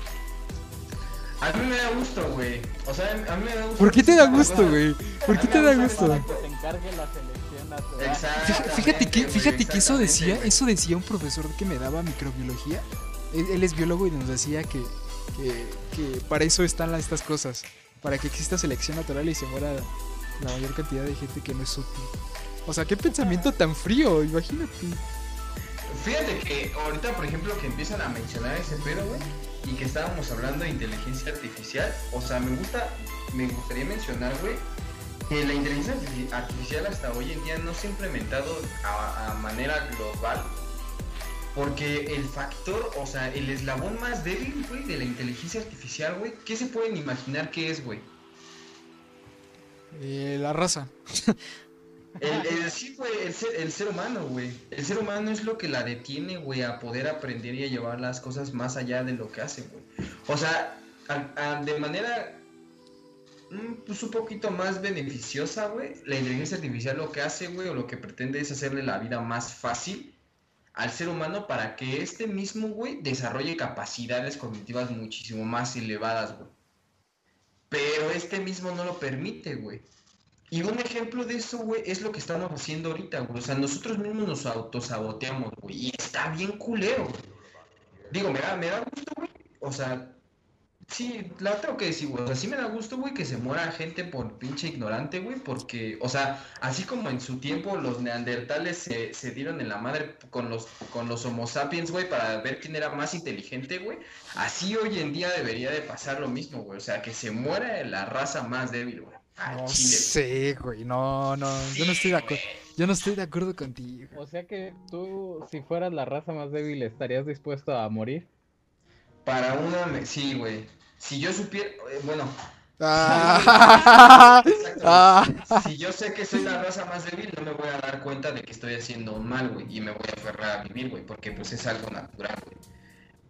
A mí me da gusto, güey. O sea, a mí me da gusto. ¿Por qué te da gusto, güey? ¿Por qué te da gusto? Que se encargue la selección natural. Exacto. Fíjate que, fíjate que eso decía, eso decía un profesor que me daba microbiología. Él, es biólogo y nos decía que, que, que para eso están estas cosas para que exista selección natural y se muera la mayor cantidad de gente que no es útil. O sea, qué pensamiento tan frío, imagínate. Fíjate que ahorita, por ejemplo, que empiezan a mencionar ese pedo, güey, y que estábamos hablando de inteligencia artificial, o sea, me gusta, me gustaría mencionar, güey, que la inteligencia artificial hasta hoy en día no se ha implementado a, manera global porque el factor, o sea, el eslabón más débil, güey, de la inteligencia artificial, güey, ¿qué se pueden imaginar que es, güey? Eh, la raza. El, sí, güey, el ser, humano, güey. El ser humano es lo que la detiene, güey, a poder aprender y a llevar las cosas más allá de lo que hace, güey. O sea, de manera mm, pues un poquito más beneficiosa, güey, la inteligencia artificial lo que hace, güey, o lo que pretende es hacerle la vida más fácil al ser humano para que este mismo, güey, desarrolle capacidades cognitivas muchísimo más elevadas, güey. Pero este mismo no lo permite, güey. Y un ejemplo de eso, güey, es lo que estamos haciendo ahorita, güey. O sea, nosotros mismos nos autosaboteamos, güey. Y está bien culero. Digo, me da, me da gusto, güey. O sea, Sí, la tengo que decir, güey. O sea, sí me da gusto, güey, que se muera gente por pinche ignorante, güey. Porque, o sea, así como en su tiempo los neandertales se, se dieron en la madre con los, con los homo sapiens, güey, para ver quién era más inteligente, güey. Así hoy en día debería de pasar lo mismo, güey. O sea, que se muera la raza más débil, güey. No sé, güey. No, no. yo no estoy de acuerdo. Yo no estoy de acuerdo contigo. O sea que tú, si fueras la raza más débil, ¿estarías dispuesto a morir? Para una, sí, güey. Si yo supiera, eh, bueno. Ah. si yo sé que soy la raza más débil, no me voy a dar cuenta de que estoy haciendo mal, güey, y me voy a aferrar a vivir, güey, porque pues es algo natural, güey.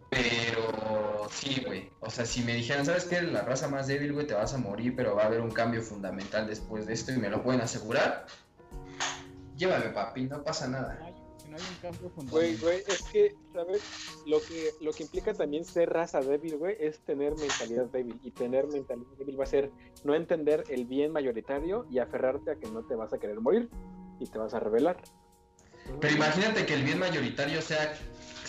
Pero sí, güey. O sea, si me dijeran, ¿sabes qué? La raza más débil, güey, te vas a morir, pero va a haber un cambio fundamental después de esto y me lo pueden asegurar. Llévame, papi, no pasa nada no hay un cambio Güey, güey, es que, ¿sabes? Lo que, lo que implica también ser raza débil, güey, es tener mentalidad débil. Y tener mentalidad débil va a ser no entender el bien mayoritario y aferrarte a que no te vas a querer morir y te vas a rebelar. Pero imagínate que el bien mayoritario sea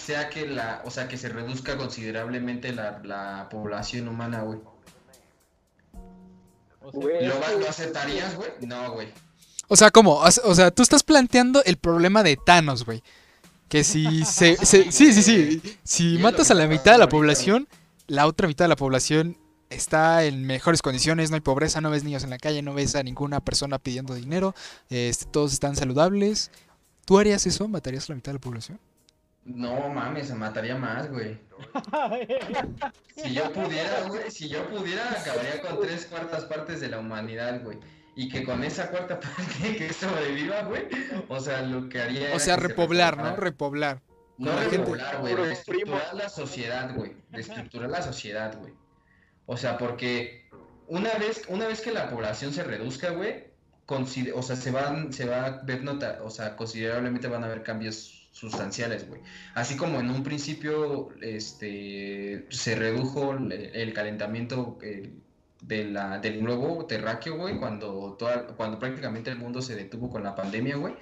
sea que la, o sea, que se reduzca considerablemente la, la población humana, güey. ¿Lo, ¿Lo aceptarías, güey? No, güey. O sea, ¿cómo? O sea, tú estás planteando el problema de Thanos, güey. Que si se, sí, sí, sí. Si matas a la mitad de la población, la otra mitad de la población está en mejores condiciones, no hay pobreza, no ves niños en la calle, no ves a ninguna persona pidiendo dinero, este, todos están saludables. ¿Tú harías eso? ¿Matarías a la mitad de la población? No mames, se mataría más, güey. si yo pudiera, güey, si yo pudiera, acabaría con tres cuartas partes de la humanidad, güey. Y que con esa cuarta parte que sobreviva, güey, o sea, lo que haría. O sea, repoblar, ¿no? Repoblar. No repoblar, güey, reestructurar la sociedad, güey. Reestructurar la sociedad, güey. O sea, porque una vez, una vez que la población se reduzca, güey, o sea, se van, se va a ver nota, o sea, considerablemente van a haber cambios sustanciales, güey. Así como en un principio, este, se redujo el, calentamiento de la, del nuevo terráqueo, güey, cuando, toda, cuando prácticamente el mundo se detuvo con la pandemia, güey.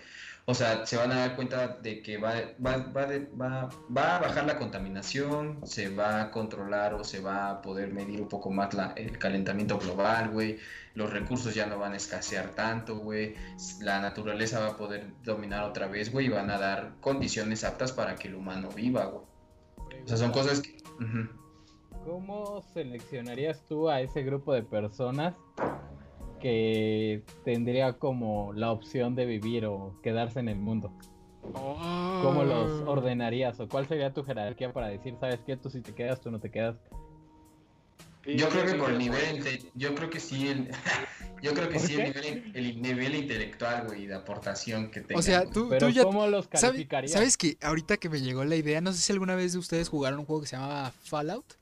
O sea, se van a dar cuenta de que va, va, va, va, va, a bajar la contaminación, se va a controlar o se va a poder medir un poco más la, el calentamiento global, güey. Los recursos ya no van a escasear tanto, güey. La naturaleza va a poder dominar otra vez, güey, y van a dar condiciones aptas para que el humano viva, güey. O sea, son cosas que... ¿Cómo seleccionarías tú a ese grupo de personas que tendría como la opción de vivir o quedarse en el mundo? ¿Cómo los oh. ordenarías o cuál sería tu jerarquía para decir, sabes qué, tú si te quedas, tú no te quedas? Yo creo que por el nivel, yo creo que sí, el, yo creo que sí el nivel, intelectual, güey, de aportación que tenga. O sea, tú, tú ya, ¿cómo los calificarías? ¿Sabes que ahorita que me llegó la idea, no sé si alguna vez ustedes jugaron un juego que se llamaba Fallout?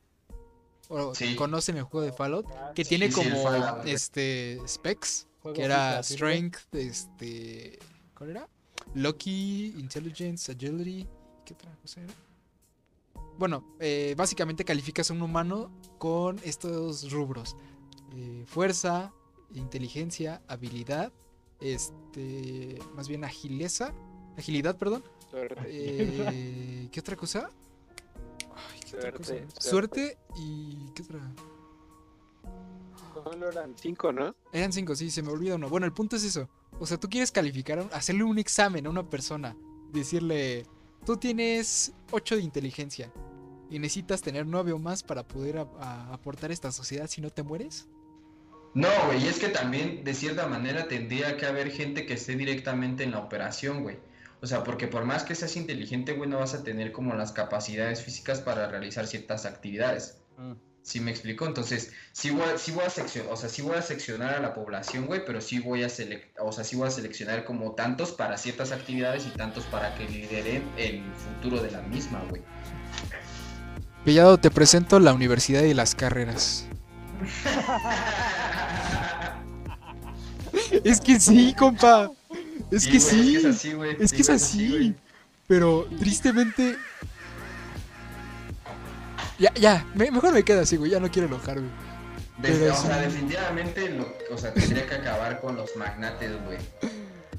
O conocen el juego de Fallout, que tiene como este specs, que era strength, este, ¿cuál era? Lucky, intelligence, agility, ¿qué otra cosa era? Bueno, eh, básicamente calificas a un humano con estos rubros: eh, fuerza, inteligencia, habilidad, este, más bien agileza, agilidad, perdón. Eh, ¿Qué otra cosa? Suerte, y. ¿Qué otra? Solo eran cinco, ¿no? Eran cinco, sí, se me olvida uno. Bueno, el punto es eso. O sea, tú quieres calificar, hacerle un examen a una persona. Decirle, tú tienes 8 de inteligencia y necesitas tener 9 o más para poder aportar a esta sociedad si no te mueres. No, güey, es que también de cierta manera tendría que haber gente que esté directamente en la operación, güey. O sea, porque por más que seas inteligente, güey, no vas a tener como las capacidades físicas para realizar ciertas actividades. Mm. ¿Sí me explico? Entonces, sí voy, sí voy a seccionar, o sea, sí voy a seccionar a la población, güey, pero sí voy a o sea, sí voy a seleccionar como tantos para ciertas actividades y tantos para que lideren el futuro de la misma, güey. Pillado, te presento la Universidad y las Carreras. es que sí, compa. Es que sí. Es que es así, güey. Es que es así. pero tristemente. Ya, ya. mejor me quedo así, güey. Ya no quiero enojarme. o sea, definitivamente, o sea, tendría que acabar con los magnates, güey.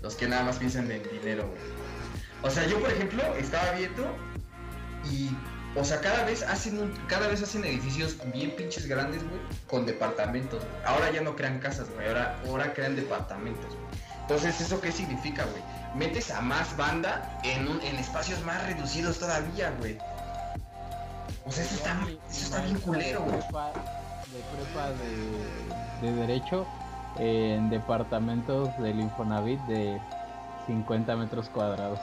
Los que nada más piensan en dinero, güey. O sea, yo, por ejemplo, estaba viendo y o sea, cada vez hacen cada vez hacen edificios bien pinches grandes, güey, con departamentos. Ahora ya no crean casas, güey, ahora, ahora crean departamentos. Güey. Entonces, ¿eso qué significa, güey? Metes a más banda en, un, en espacios más reducidos todavía, güey. O sea, eso está, eso está bien culero, güey. De prepa de, de Derecho en departamentos del Infonavit de 50 metros cuadrados.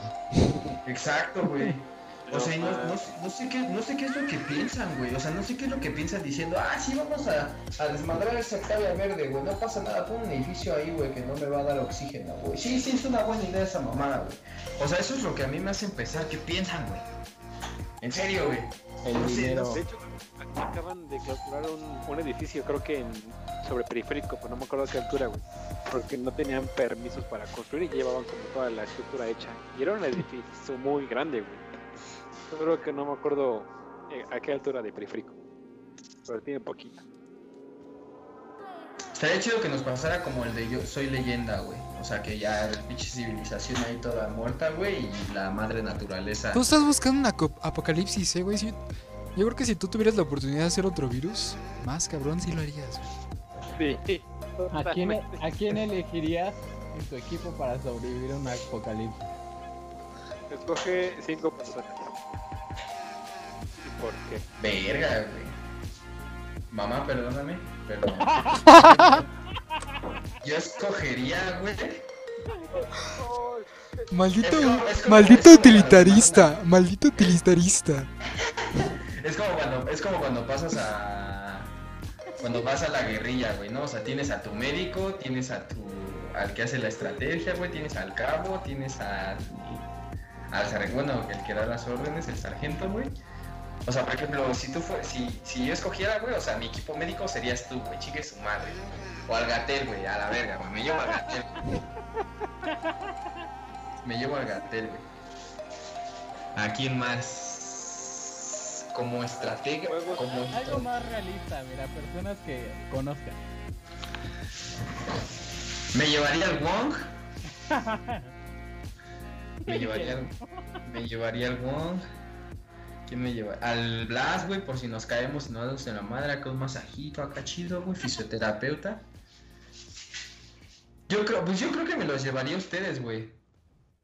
Exacto, güey. O sea, no, no, sé qué, no sé qué es lo que piensan, güey. O sea, no sé qué es lo que piensan diciendo, ah, sí, vamos a, a desmadrar esa hectárea verde, güey. No pasa nada, pon un edificio ahí, güey, que no me va a dar oxígeno, güey. Sí, sí, es una buena idea esa mamada, güey. O sea, eso es lo que a mí me hace empezar. ¿Qué piensan, güey? En serio, güey. El dinero. de hecho, aquí acaban de clausurar un, un edificio, creo que en, sobre periférico, pero no me acuerdo a qué altura, güey. Porque no tenían permisos para construir y llevaban como toda la estructura hecha. Y era un edificio muy grande, güey creo que no me acuerdo eh, a qué altura de periférico. Pero tiene poquito. Estaría chido que nos pasara como el de Yo Soy Leyenda, güey. O sea, que ya la pinche civilización ahí toda muerta, güey, y la madre naturaleza. Tú estás buscando un apocalipsis, eh, güey. yo creo que si tú tuvieras la oportunidad de hacer otro virus, más cabrón sí lo harías, güey. Sí. ¿A quién, ¿A quién elegirías en tu equipo para sobrevivir a un apocalipsis? Escoge cinco personas. ¿Por qué? Verga, güey. Mamá, perdóname, perdón. Yo escogería, güey. Maldito, maldito utilitarista, maldito utilitarista. Es como cuando, es como cuando pasas a cuando vas a la guerrilla, güey, ¿no? O sea, tienes a tu médico, tienes a tu al que hace la estrategia, güey, tienes al cabo, tienes a al sargento, bueno, el que da las órdenes, el sargento, güey. O sea, por ejemplo, si tú fue, si, si yo escogiera, güey, o sea, mi equipo médico serías tú, güey, chique su madre. O al gatel, güey, a la verga, güey, me llevo al gatel. me llevo al gatel, güey. ¿A quién más? como estratega. Como Algo más realista, mira, personas que conozcan. Me llevaría al Wong. me llevaría al, me llevaría al Wong. ¿Quién me lleva? Al Blas, güey, por si nos caemos y nos damos en la madre, acá un masajito acá chido, güey, fisioterapeuta. Yo creo, pues yo creo que me los llevaría a ustedes, güey.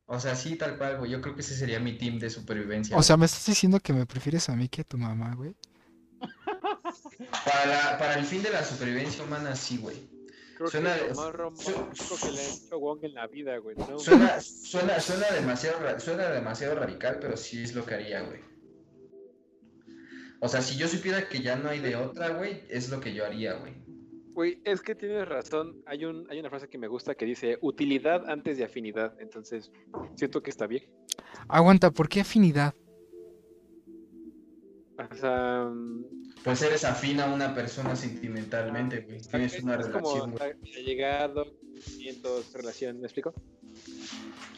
O sea, sí, tal cual, güey. Yo creo que ese sería mi team de supervivencia. O sea, ¿me estás diciendo que me prefieres a mí que a tu mamá, güey? Para, para el fin de la supervivencia humana, sí, güey. suena, que más romántico que le ha hecho Wong en la vida, güey. Suena, suena, suena, demasiado, suena demasiado radical, pero sí es lo que haría, güey. O sea, si yo supiera que ya no hay de otra, güey, es lo que yo haría, güey. Güey, es que tienes razón. Hay, un, hay una frase que me gusta que dice utilidad antes de afinidad. Entonces, siento que está bien. Aguanta, ¿por qué afinidad? O sea. Mm, pues eres afín a una persona sentimentalmente, güey. Tienes una relación. Como llegado, sentimientos, relación, ¿me explico?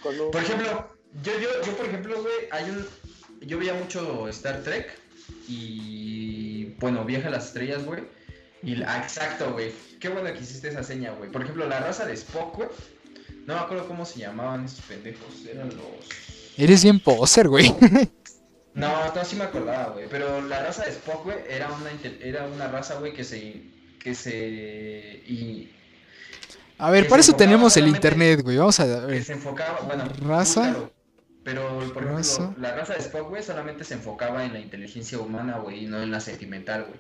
Por ejemplo, yo, yo, yo, por ejemplo, güey, hay un. Yo veía mucho Star Trek y. Bueno, Viaja a las Estrellas, güey y ah, exacto, güey. Qué bueno que hiciste esa seña, güey. Por ejemplo, la raza de Spock, güey. No me acuerdo cómo se llamaban esos pendejos. Eran los. Eres bien poser, güey. no, no, sí me acordaba, güey. Pero la raza de Spock, güey, era una, era una raza, güey, que se. que se. Y, a ver, para eso tenemos el internet, güey. Vamos a ver. Que se enfocaba, bueno. Raza. Pero, por ejemplo, la raza de Spock, güey, solamente se enfocaba en la inteligencia humana, güey, y no en la sentimental, güey.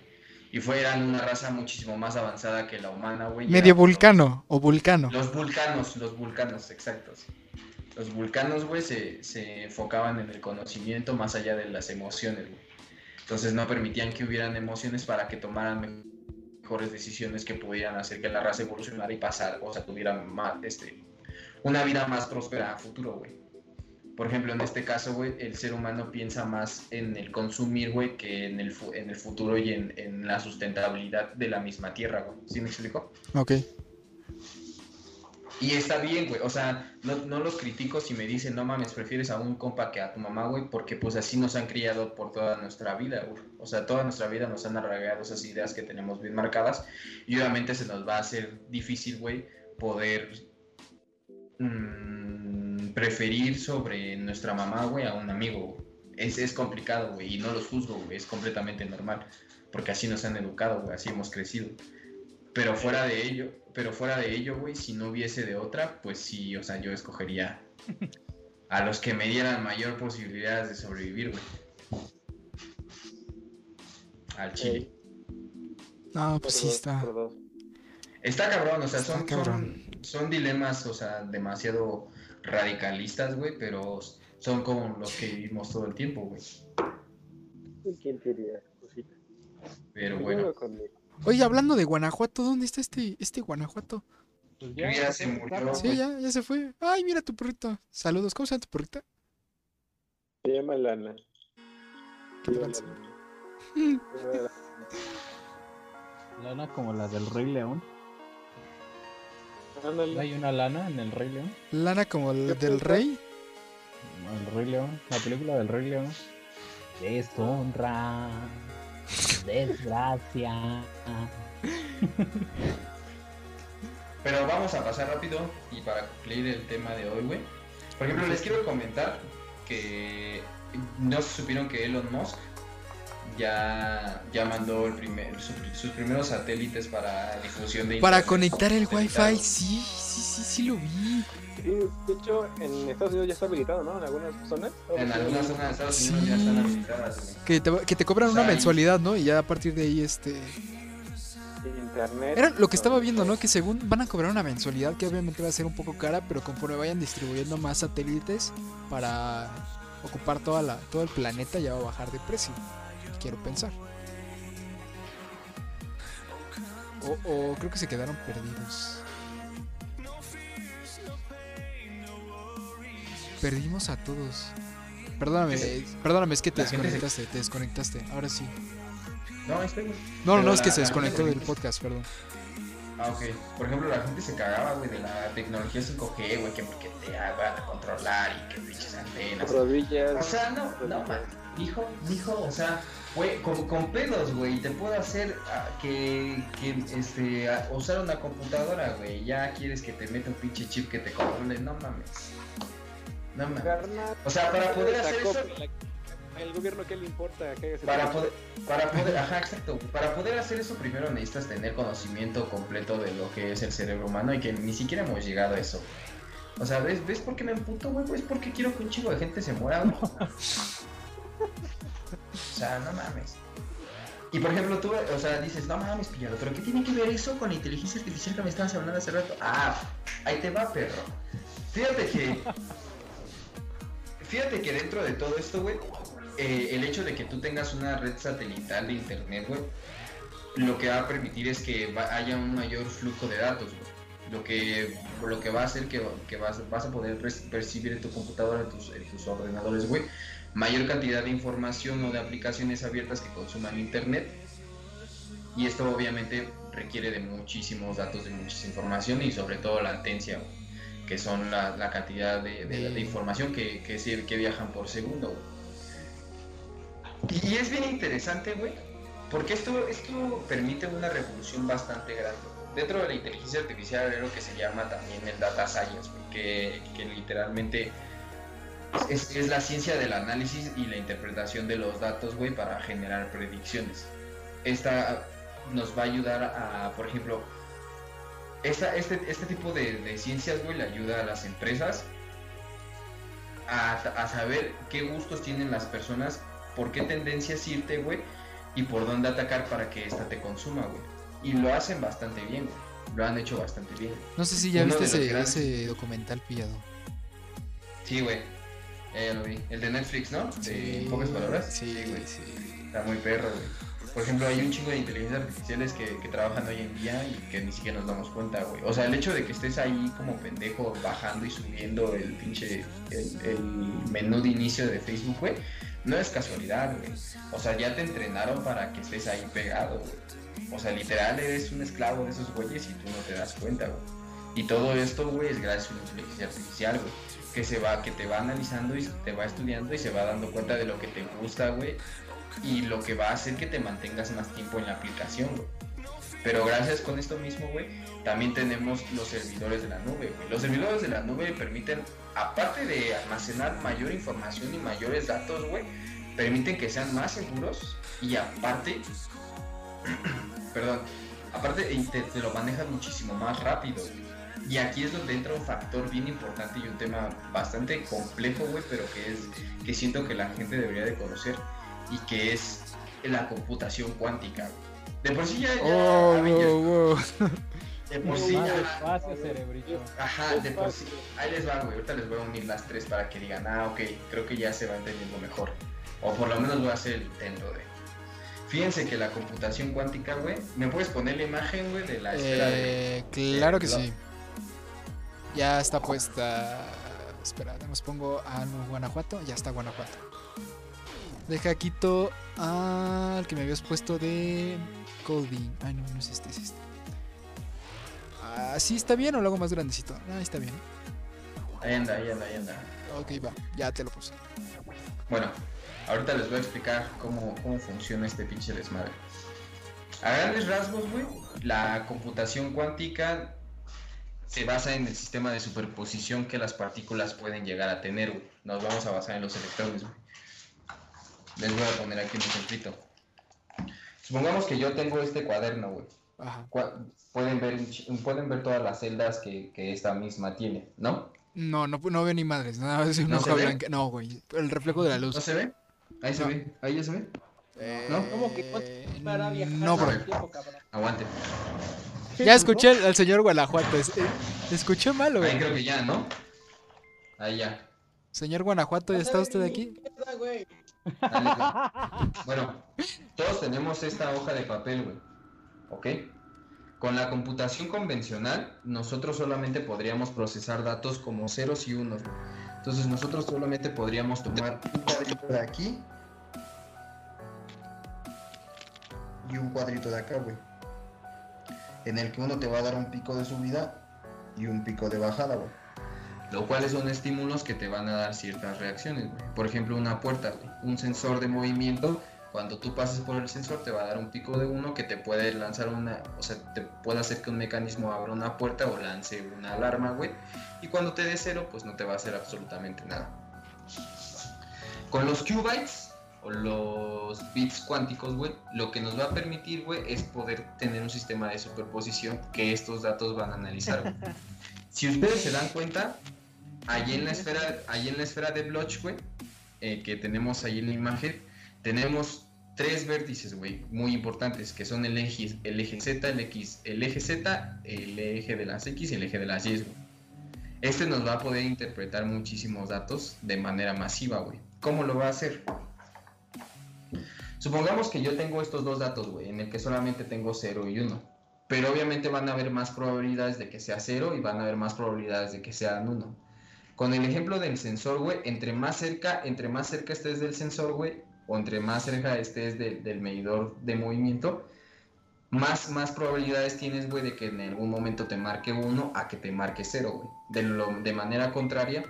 Y fueran una raza muchísimo más avanzada que la humana, güey. Medio vulcano o vulcano. Los vulcanos, los vulcanos, exactos. Los vulcanos, güey, se, se enfocaban en el conocimiento más allá de las emociones, güey. Entonces no permitían que hubieran emociones para que tomaran mejores decisiones que pudieran hacer que la raza evolucionara y pasar, o sea, tuviera más, este, una vida más próspera a futuro, güey. Por ejemplo, en este caso, güey, el ser humano piensa más en el consumir, güey, que en el, en el futuro y en, la sustentabilidad de la misma tierra, güey. ¿Sí me explico? Ok. Y está bien, güey. O sea, no, no, los critico si me dicen, no mames, prefieres a un compa que a tu mamá, güey, porque pues así nos han criado por toda nuestra vida, güey. O sea, toda nuestra vida nos han arraigado esas ideas que tenemos bien marcadas. Y obviamente se nos va a hacer difícil, güey, poder Mm, preferir sobre nuestra mamá, güey, a un amigo. Es, es complicado, güey, y no los juzgo, güey, es completamente normal, porque así nos han educado, güey, así hemos crecido. Pero fuera de ello, pero fuera de ello, güey, si no hubiese de otra, pues sí, o sea, yo escogería a los que me dieran mayor posibilidades de sobrevivir, güey. Al chile. No, pues sí está. Está cabrón, o sea, son, son, dilemas, o sea, demasiado radicalistas, güey, pero son como los que vivimos todo el tiempo, güey. ¿Quién diría? Cosita. Pero bueno. Oye, hablando de Guanajuato, ¿dónde está este, este Guanajuato? Pues ya, se murió. Sí, ya, ya se fue. Ay, mira tu perrito. Saludos, ¿cómo se llama tu perrita? Se llama Lana. ¿Qué Lana como la del Rey León. ¿Hay una lana en el Rey León? ¿Lana como el del Rey? El Rey León, la película del Rey León. Deshonra, desgracia. Pero vamos a pasar rápido y para concluir el tema de hoy, güey. Por ejemplo, les quiero comentar que no supieron que Elon Musk ya, ya mandó el primer, sus primeros satélites para difusión de Para conectar el wifi, sí, sí, sí, sí lo vi. de hecho, en Estados Unidos ya está habilitado, ¿no? En algunas zonas. En algunas zonas de Estados Unidos ya están habilitadas. Que te, que te cobran una mensualidad, ¿no? Y ya a partir de ahí, este... internet. Era lo que estaba viendo, ¿no? Que según van a cobrar una mensualidad que obviamente va a ser un poco cara, pero conforme vayan distribuyendo más satélites para ocupar toda la, todo el planeta ya va a bajar de precio. Quiero pensar. O, creo que se quedaron perdidos. Perdimos a todos. Perdóname, perdóname, es que te desconectaste, te desconectaste. Ahora sí. No, estoy. No, no, no, es que se desconectó del podcast, perdón. Ah, ok. Por ejemplo, la gente se cagaba, güey, de la tecnología 5G, güey, que porque te van a controlar y que pinches antenas. Rodillas. O sea, no, no, man. Dijo, dijo, o sea, güey, con, con pedos, güey, te puedo hacer ah, que, que, este, usar una computadora, güey. Ya quieres que te meta un pinche chip que te controle, no mames. No mames. O sea, para poder hacer eso el gobierno qué le importa que para poder, para poder, ajá, exacto, para poder hacer eso primero necesitas tener conocimiento completo de lo que es el cerebro humano y que ni siquiera hemos llegado a eso. O sea, ¿ves, ¿ves por qué me emputo, güey? ¿Ves por qué quiero que un chico de gente se muera, güey? o sea, no mames. Y por ejemplo, tú, o sea, dices, no mames, pillado, pero ¿qué tiene que ver eso con la inteligencia artificial que me estabas hablando hace rato? Ah, ahí te va, perro. Fíjate que. Fíjate que dentro de todo esto, güey, eh, el hecho de que tú tengas una red satelital de internet, güey, lo que va a permitir es que haya un mayor flujo de datos, güey. Lo que, lo que va a hacer que, vas, a poder percibir en tu computadora, en tus, en tus ordenadores, güey, mayor cantidad de información o de aplicaciones abiertas que consuman internet. Y esto obviamente requiere de muchísimos datos, de muchísima información y sobre todo latencia, que son la, la cantidad de, de, información que, que, que viajan por segundo. Y es bien interesante, güey, porque esto, esto permite una revolución bastante grande. Dentro de la inteligencia artificial hay lo que se llama también el data science, que, que, literalmente es, es, la ciencia del análisis y la interpretación de los datos, güey, para generar predicciones. Esta nos va a ayudar a, por ejemplo, esta, este, este tipo de, de ciencias, güey, le ayuda a las empresas a, a, saber qué gustos tienen las personas por qué tendencias irte, güey, y por dónde atacar para que esta te consuma, güey. Y lo hacen bastante bien, güey. Lo han hecho bastante bien. No sé si ya viste ese, documental pillado. Sí, güey. Ya lo vi. El de Netflix, ¿no? De pocas palabras. Sí, güey, sí. Está muy perro, güey. Por ejemplo, hay un chingo de inteligencias artificiales que, que, trabajan hoy en día y que ni siquiera nos damos cuenta, güey. O sea, el hecho de que estés ahí como pendejo bajando y subiendo el pinche el, el menú de inicio de Facebook, güey, no es casualidad, güey. O sea, ya te entrenaron para que estés ahí pegado, güey. O sea, literal eres un esclavo de esos güeyes y tú no te das cuenta, güey. Y todo esto, güey, es gracias a una inteligencia artificial, güey. Que se va, que te va analizando y te va estudiando y se va dando cuenta de lo que te gusta, güey. Y lo que va a hacer que te mantengas más tiempo en la aplicación, güey. Pero gracias con esto mismo, güey, también tenemos los servidores de la nube, güey. Los servidores de la nube permiten, aparte de almacenar mayor información y mayores datos, güey, permiten que sean más seguros y aparte, perdón, aparte te, lo manejan muchísimo más rápido. Y aquí es donde entra un factor bien importante y un tema bastante complejo, güey, pero que es que siento que la gente debería de conocer y que es la computación cuántica, güey. De por sí ya. ya oh, wow, De por sí ya. Espacio, cerebrito. Ajá, de por sí. Ahí les va, güey. Ahorita les voy a unir las tres para que digan, ah, ok, creo que ya se va entendiendo mejor. O por lo menos voy a hacer el intento de. Fíjense que la computación cuántica, güey. ¿Me puedes poner la imagen, güey, de la esfera eh, Claro que sí. Ya está puesta. Espera, nos pongo a Guanajuato. Ya está Guanajuato. Deja quito al que me habías puesto de Coding. Ay, no, no es este, es este. Ah, sí, está bien o lo hago más grandecito. Ah, está bien. Ahí anda, ahí anda, ahí anda. Ok, va, ya te lo puse. Bueno, ahorita les voy a explicar cómo, cómo funciona este pinche desmadre. A grandes rasgos, güey, la computación cuántica se basa en el sistema de superposición que las partículas pueden llegar a tener, güey. Nos vamos a basar en los electrones, güey. Les voy a poner aquí un ejemplito. Supongamos que yo tengo este cuaderno, güey. Pueden ver, pueden ver todas las celdas que, que, esta misma tiene, ¿no? No, no, no veo ni madres, nada más es una hoja blanca. No, güey, el reflejo de la luz. ¿No se ve? Ahí se ve, ahí ya se ve. ¿No? ¿Cómo que para viajar no, por el tiempo, cabrón? Aguante. Ya escuché al, al señor Guanajuato. es- eh, escuché mal, Ahí güey. creo que ya, ¿no? Ahí ya. Señor Guanajuato, ¿ya está usted aquí? Mierda, güey. Dale, güey. Bueno, todos tenemos esta hoja de papel, güey. ¿Ok? Con la computación convencional, nosotros solamente podríamos procesar datos como ceros y unos, güey. Entonces nosotros solamente podríamos tomar un cuadrito de aquí y un cuadrito de acá, güey. En el que uno te va a dar un pico de subida y un pico de bajada, güey. Lo cual son estímulos que te van a dar ciertas reacciones. Por ejemplo, una puerta, güey. Un sensor de movimiento, cuando tú pases por el sensor te va a dar un pico de uno que te puede lanzar una, o sea, te puede hacer que un mecanismo abra una puerta o lance una alarma, güey. Y cuando te dé cero, pues no te va a hacer absolutamente nada. Con los qubits o los bits cuánticos, güey, lo que nos va a permitir, güey, es poder tener un sistema de superposición que estos datos van a analizar. Si ustedes se dan cuenta, allí en la esfera, allí en la esfera de Bloch, güey, eh, que tenemos ahí en la imagen, tenemos tres vértices, güey, muy importantes, que son el eje, el eje Z, el, X, el eje Z, el eje de las X y el eje de las Y, güey. Este nos va a poder interpretar muchísimos datos de manera masiva, güey. ¿Cómo lo va a hacer? Supongamos que yo tengo estos dos datos, güey, en el que solamente tengo 0 y 1. Pero obviamente van a haber más probabilidades de que sea 0 y van a haber más probabilidades de que sean 1. Con el ejemplo del sensor, güey, entre más cerca, entre más cerca estés del sensor, güey, o entre más cerca estés de- del medidor de movimiento, más, más probabilidades tienes, güey, de que en algún momento te marque 1 a que te marque 0, güey. De, de manera contraria,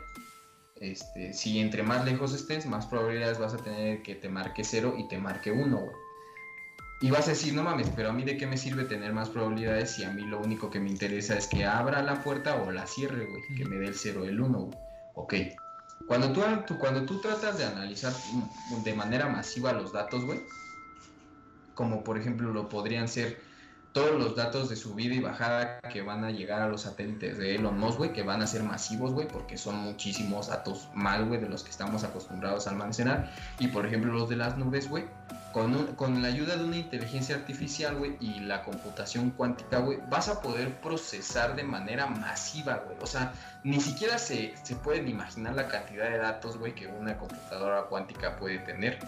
este, si entre más lejos estés, más probabilidades vas a tener que te marque 0 y te marque 1, güey. Y vas a decir, no mames, pero a mí de qué me sirve tener más probabilidades si a mí lo único que me interesa es que abra la puerta o la cierre, güey, que me dé el 0 o el 1, güey. Ok. Cuando tú, tú- cuando tú tratas de analizar de manera masiva los datos, güey, como por ejemplo lo podrían ser todos los datos de subida y bajada que van a llegar a los satélites de Elon Musk, güey, que van a ser masivos, güey, porque son muchísimos datos mal, güey, de los que estamos acostumbrados a almacenar. Y por ejemplo los de las nubes, güey, con, con la ayuda de una inteligencia artificial, güey, y la computación cuántica, güey, vas a poder procesar de manera masiva, güey. O sea, ni siquiera se, se pueden imaginar la cantidad de datos, güey, que una computadora cuántica puede tener.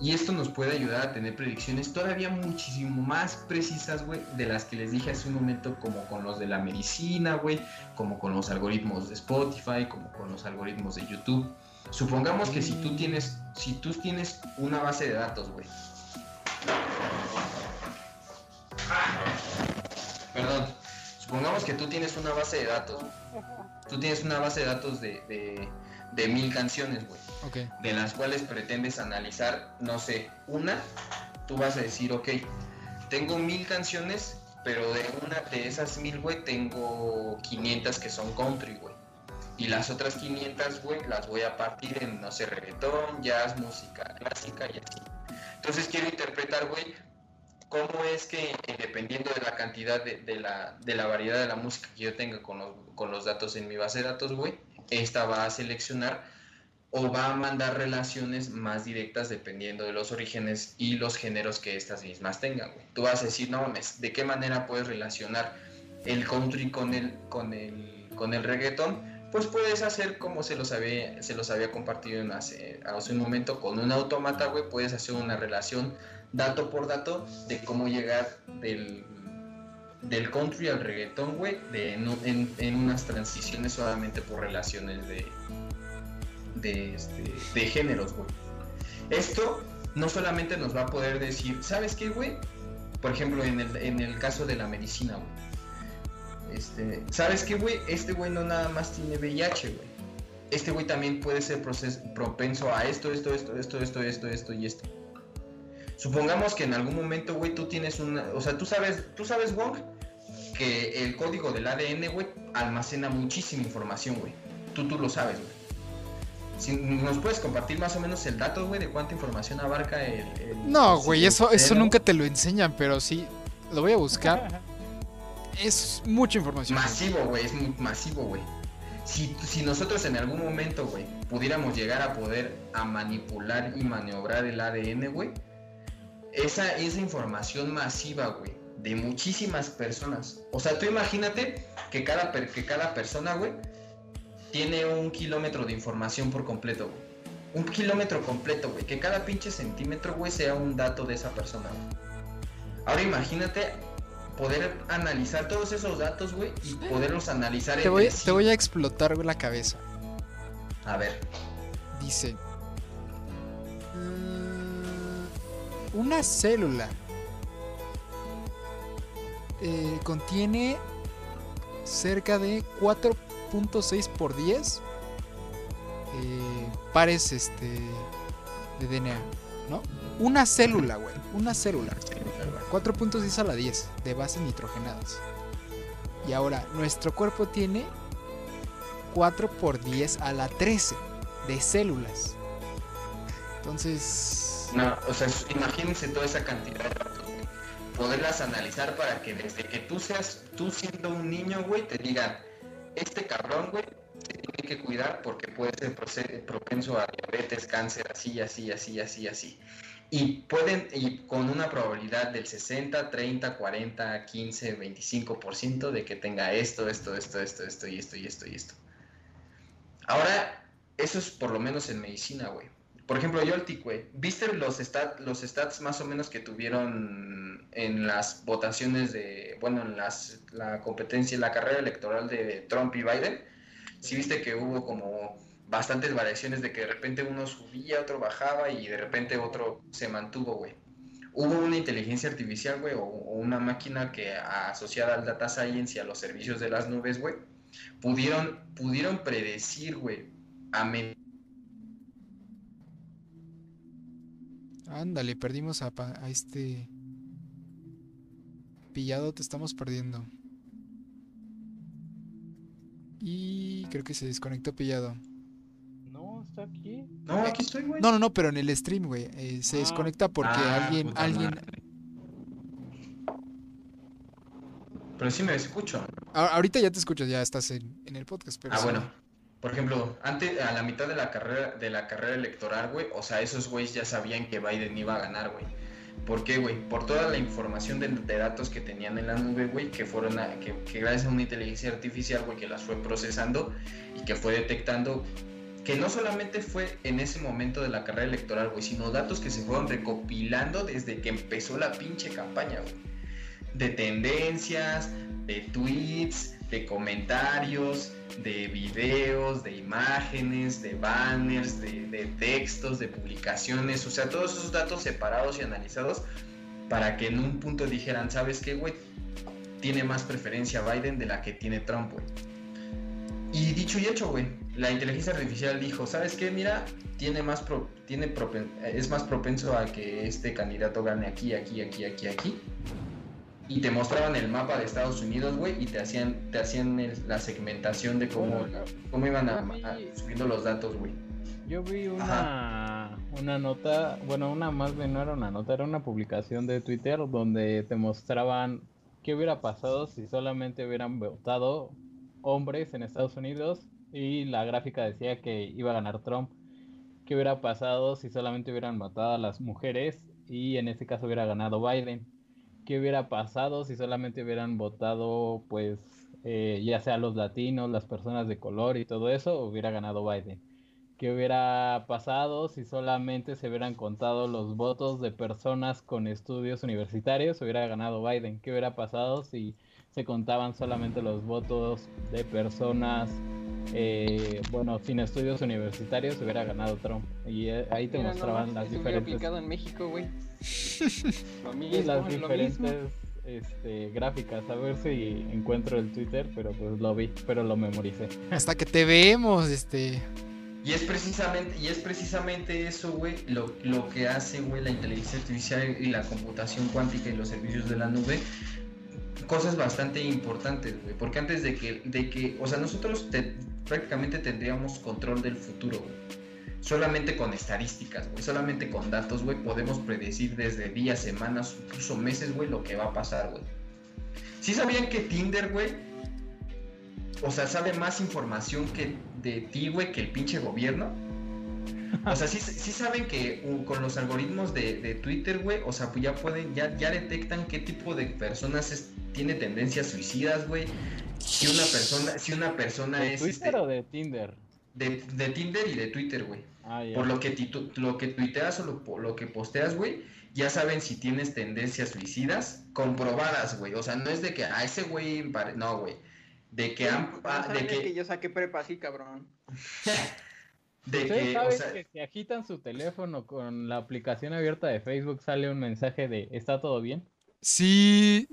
Y esto nos puede ayudar a tener predicciones todavía muchísimo más precisas, güey, de las que les dije hace un momento, como con los de la medicina, güey, como con los algoritmos de Spotify, como con los algoritmos de YouTube. Supongamos que si tú tienes, si tú tienes una base de datos, güey. Perdón. Supongamos que tú tienes una base de datos. Tú tienes una base de datos de, de, de mil canciones, güey de las cuales pretendes analizar, no sé, una, tú vas a decir, ok, tengo mil canciones, pero de una de esas mil, güey, tengo 500 que son country, güey. Y las otras 500, güey, las voy a partir en, no sé, reggaetón, jazz, música clásica y así. Entonces quiero interpretar, güey, cómo es que eh, dependiendo de la cantidad de, de la, de la variedad de la música que yo tenga con los, con los datos en mi base de datos, güey, esta va a seleccionar o va a mandar relaciones más directas dependiendo de los orígenes y los géneros que estas mismas tengan. Tú vas a decir, no ¿de qué manera puedes relacionar el country con el, con el, con el reggaetón? Pues puedes hacer como se los había, se los había compartido en hace, hace un momento con un automata, güey, puedes hacer una relación dato por dato de cómo llegar del, del country al reggaetón, güey, en, en- en unas transiciones solamente por relaciones de, de, este, géneros, güey. Esto no solamente nos va a poder decir, ¿sabes qué, güey? Por ejemplo, en el, en el caso de la medicina, güey. Este, ¿Sabes qué, güey? Este güey no nada más tiene VIH, güey. Este güey también puede ser propenso a esto, esto, esto, esto, esto, esto, esto y esto. Supongamos que en algún momento, güey, tú tienes una... O sea, tú sabes, tú sabes, Wong, que el código del ADN, güey, almacena muchísima información, güey. Tú, tú lo sabes, güey. Si nos puedes compartir más o menos el dato, güey, de cuánta información abarca el... el- No, güey, eso, eso nunca te lo enseñan, pero sí. Lo voy a buscar. Es mucha información. Masivo, güey, es muy masivo, güey. Si, si nosotros en algún momento, güey, pudiéramos llegar a poder a manipular y maniobrar el ADN, güey, esa, esa información masiva, güey, de muchísimas personas. O sea, tú imagínate que cada, que cada persona, güey, tiene un kilómetro de información por completo, güey. Un kilómetro completo, güey. Que cada pinche centímetro, güey, sea un dato de esa persona, Ahora imagínate poder analizar todos esos datos, güey, y poderlos analizar te voy, Te voy a explotar la cabeza. A ver. Dice. Mm, una célula eh, contiene cerca de 4.6 por 10 eh, pares este, de DNA, ¿no? Una célula, güey. Una célula. 4.6 a la 10 de bases nitrogenadas. Y ahora, nuestro cuerpo tiene 4 por 10 a la 13 de células. Entonces... No, o sea, imagínense toda esa cantidad de datos, Poderlas analizar para que desde que tú seas, tú siendo un niño, güey, te digan, este cabrón, güey, se tiene que cuidar porque puede ser propenso a diabetes, cáncer, así, así, así, así, así y pueden, y con una probabilidad del 60, 30, 40, 15, 25% de que tenga esto, esto, esto, esto, esto y esto y esto y esto. Ahora, eso es por lo menos en medicina, güey. Por ejemplo, Yoltik, güey, ¿viste los, stat, los stats más o menos que tuvieron en las votaciones de, bueno, en las, la competencia, la carrera electoral de Trump y Biden? Sí viste que hubo como bastantes variaciones de que de repente uno subía, otro bajaba y de repente otro se mantuvo, güey. Hubo una inteligencia artificial, güey, o, una máquina que asociada al data science y a los servicios de las nubes, güey, pudieron, pudieron predecir, güey, a Ándale, perdimos a, a este pillado, te estamos perdiendo. Y creo que se desconectó pillado aquí? No, aquí estoy, güey. No, no, no, pero en el stream, güey. Eh, se ah. desconecta porque ah, alguien, alguien. Pero sí me escucho. ahorita ya te escucho, ya estás en, el podcast. ah, bueno. Por ejemplo, antes, a la mitad de la carrera, de la carrera electoral, güey, o sea, esos güeyes ya sabían que Biden iba a ganar, güey. ¿Por qué, güey? Por toda la información de, datos que tenían en la nube, güey, que fueron que, que, gracias a una inteligencia artificial, güey, que las fue procesando y que fue detectando que no solamente fue en ese momento de la carrera electoral, güey, sino datos que se fueron recopilando desde que empezó la pinche campaña, güey. De tendencias, de tweets, de comentarios, de videos, de imágenes, de banners, de, de, textos, de publicaciones, o sea, todos esos datos separados y analizados para que en un punto dijeran, ¿sabes qué, güey? Tiene más preferencia Biden de la que tiene Trump, güey. Y dicho y hecho, güey, la inteligencia artificial dijo, ¿sabes qué? Mira, tiene más tiene es más propenso a que este candidato gane aquí, aquí, aquí, aquí, aquí. Y te mostraban el mapa de Estados Unidos, güey, y te hacían, te hacían la segmentación de cómo, cómo iban a, subiendo los datos, güey. Yo vi una, una nota, bueno, una más bien no era una nota, era una publicación de Twitter donde te mostraban qué hubiera pasado si solamente hubieran votado hombres en Estados Unidos y la gráfica decía que iba a ganar Trump. ¿Qué hubiera pasado si solamente hubieran matado a las mujeres y en este caso hubiera ganado Biden? ¿Qué hubiera pasado si solamente hubieran votado, pues, eh, ya sea los latinos, las personas de color y todo eso, hubiera ganado Biden? ¿Qué hubiera pasado si solamente se hubieran contado los votos de personas con estudios universitarios? Hubiera ganado Biden. ¿Qué hubiera pasado si se contaban solamente los votos de personas, eh, bueno, sin estudios universitarios, hubiera ganado Trump. Y eh, ahí te mostraban las diferentes. en México, güey. las diferentes este, gráficas. A ver si encuentro el Twitter, pero pues lo vi, pero lo memoricé. Hasta que te vemos, este. Y es precisamente, y es precisamente eso, güey, lo, lo que hace, güey, la inteligencia artificial y la computación cuántica y los servicios de la nube, cosas bastante importantes, güey. Porque antes de que, de que, o sea, nosotros prácticamente tendríamos control del futuro, güey. Solamente con estadísticas, güey. Solamente con datos, güey, podemos predecir desde días, semanas, incluso meses, güey, lo que va a pasar, güey. ¿Sí sabían que Tinder, güey? O sea, sabe más información que de ti, güey, que el pinche gobierno. O sea, sí, sí saben que uh, con los algoritmos de, Twitter, güey, o sea, pues ya pueden, ya, ya detectan qué tipo de personas tiene tendencias suicidas, güey. Si una persona, si una persona ¿De es. ¿Twitter este, o de Tinder? De, de, Tinder y de Twitter, güey. Ah, por lo que, lo que tuiteas o lo, lo que posteas, güey, ya saben si tienes tendencias suicidas comprobadas, güey. O sea, no es de que a ah, ese güey, no, güey. De que han. de que... yo saqué prepa así, cabrón. de que, o sea... que si agitan su teléfono con la aplicación abierta de Facebook sale un mensaje de ¿está todo bien? Sí,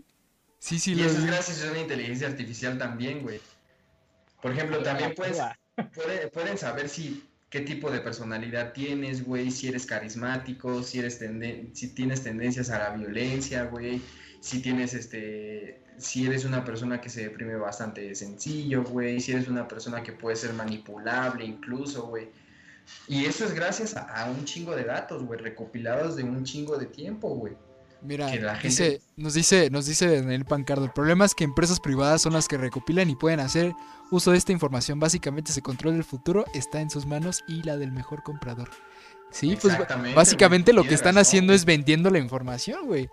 sí, sí. Y eso es gracias a una inteligencia artificial también, güey. Por ejemplo, también puedes, pueden saber si qué tipo de personalidad tienes, güey, si eres carismático, si eres si tienes tendencias a la violencia, güey, si tienes este si eres una persona que se deprime bastante sencillo, güey, si eres una persona que puede ser manipulable incluso, güey. Y eso es gracias a, a un chingo de datos, güey, recopilados de un chingo de tiempo, güey. Mira, nos dice, nos dice Daniel Pancardo, el problema es que empresas privadas son las que recopilan y pueden hacer uso de esta información. Básicamente se controla el futuro, está en sus manos y la del mejor comprador. Sí, pues básicamente lo que están haciendo es vendiendo la información, güey.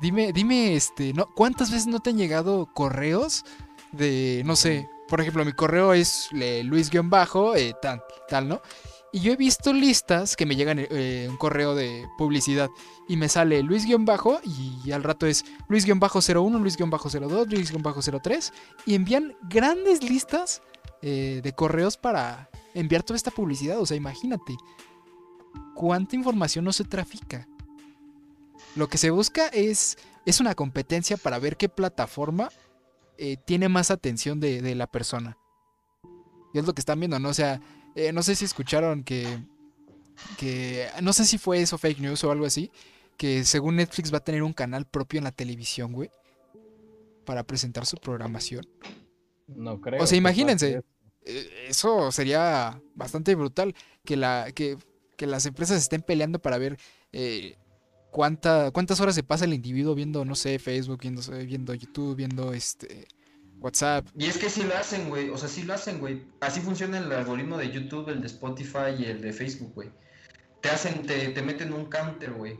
Dime, dime, este, ¿no? ¿cuántas veces no te han llegado correos de, no sé, por ejemplo, mi correo es Luis-bajo, eh, tal, tal, ¿no? Y yo he visto listas que me llegan eh, un correo de publicidad y me sale Luis-bajo y al rato es Luis-01, Luis-02, Luis-03 y envían grandes listas eh, de correos para enviar toda esta publicidad. O sea, imagínate cuánta información no se trafica. Lo que se busca es, es una competencia para ver qué plataforma eh, tiene más atención de, de la persona. Y es lo que están viendo, ¿no? O sea, eh, no sé si escucharon que, que. No sé si fue eso fake news o algo así. Que según Netflix va a tener un canal propio en la televisión, güey. Para presentar su programación. No creo. O sea, imagínense. Eh, eso sería bastante brutal. Que, la, que, que las empresas estén peleando para ver. Eh, cuánta, cuántas horas se pasa el individuo viendo, no sé, Facebook, viendo, viendo YouTube, viendo este WhatsApp. Y es que sí lo hacen, güey. O sea, sí lo hacen, güey. Así funciona el algoritmo de YouTube, el de Spotify y el de Facebook, güey. Te hacen, te, te meten un counter, güey.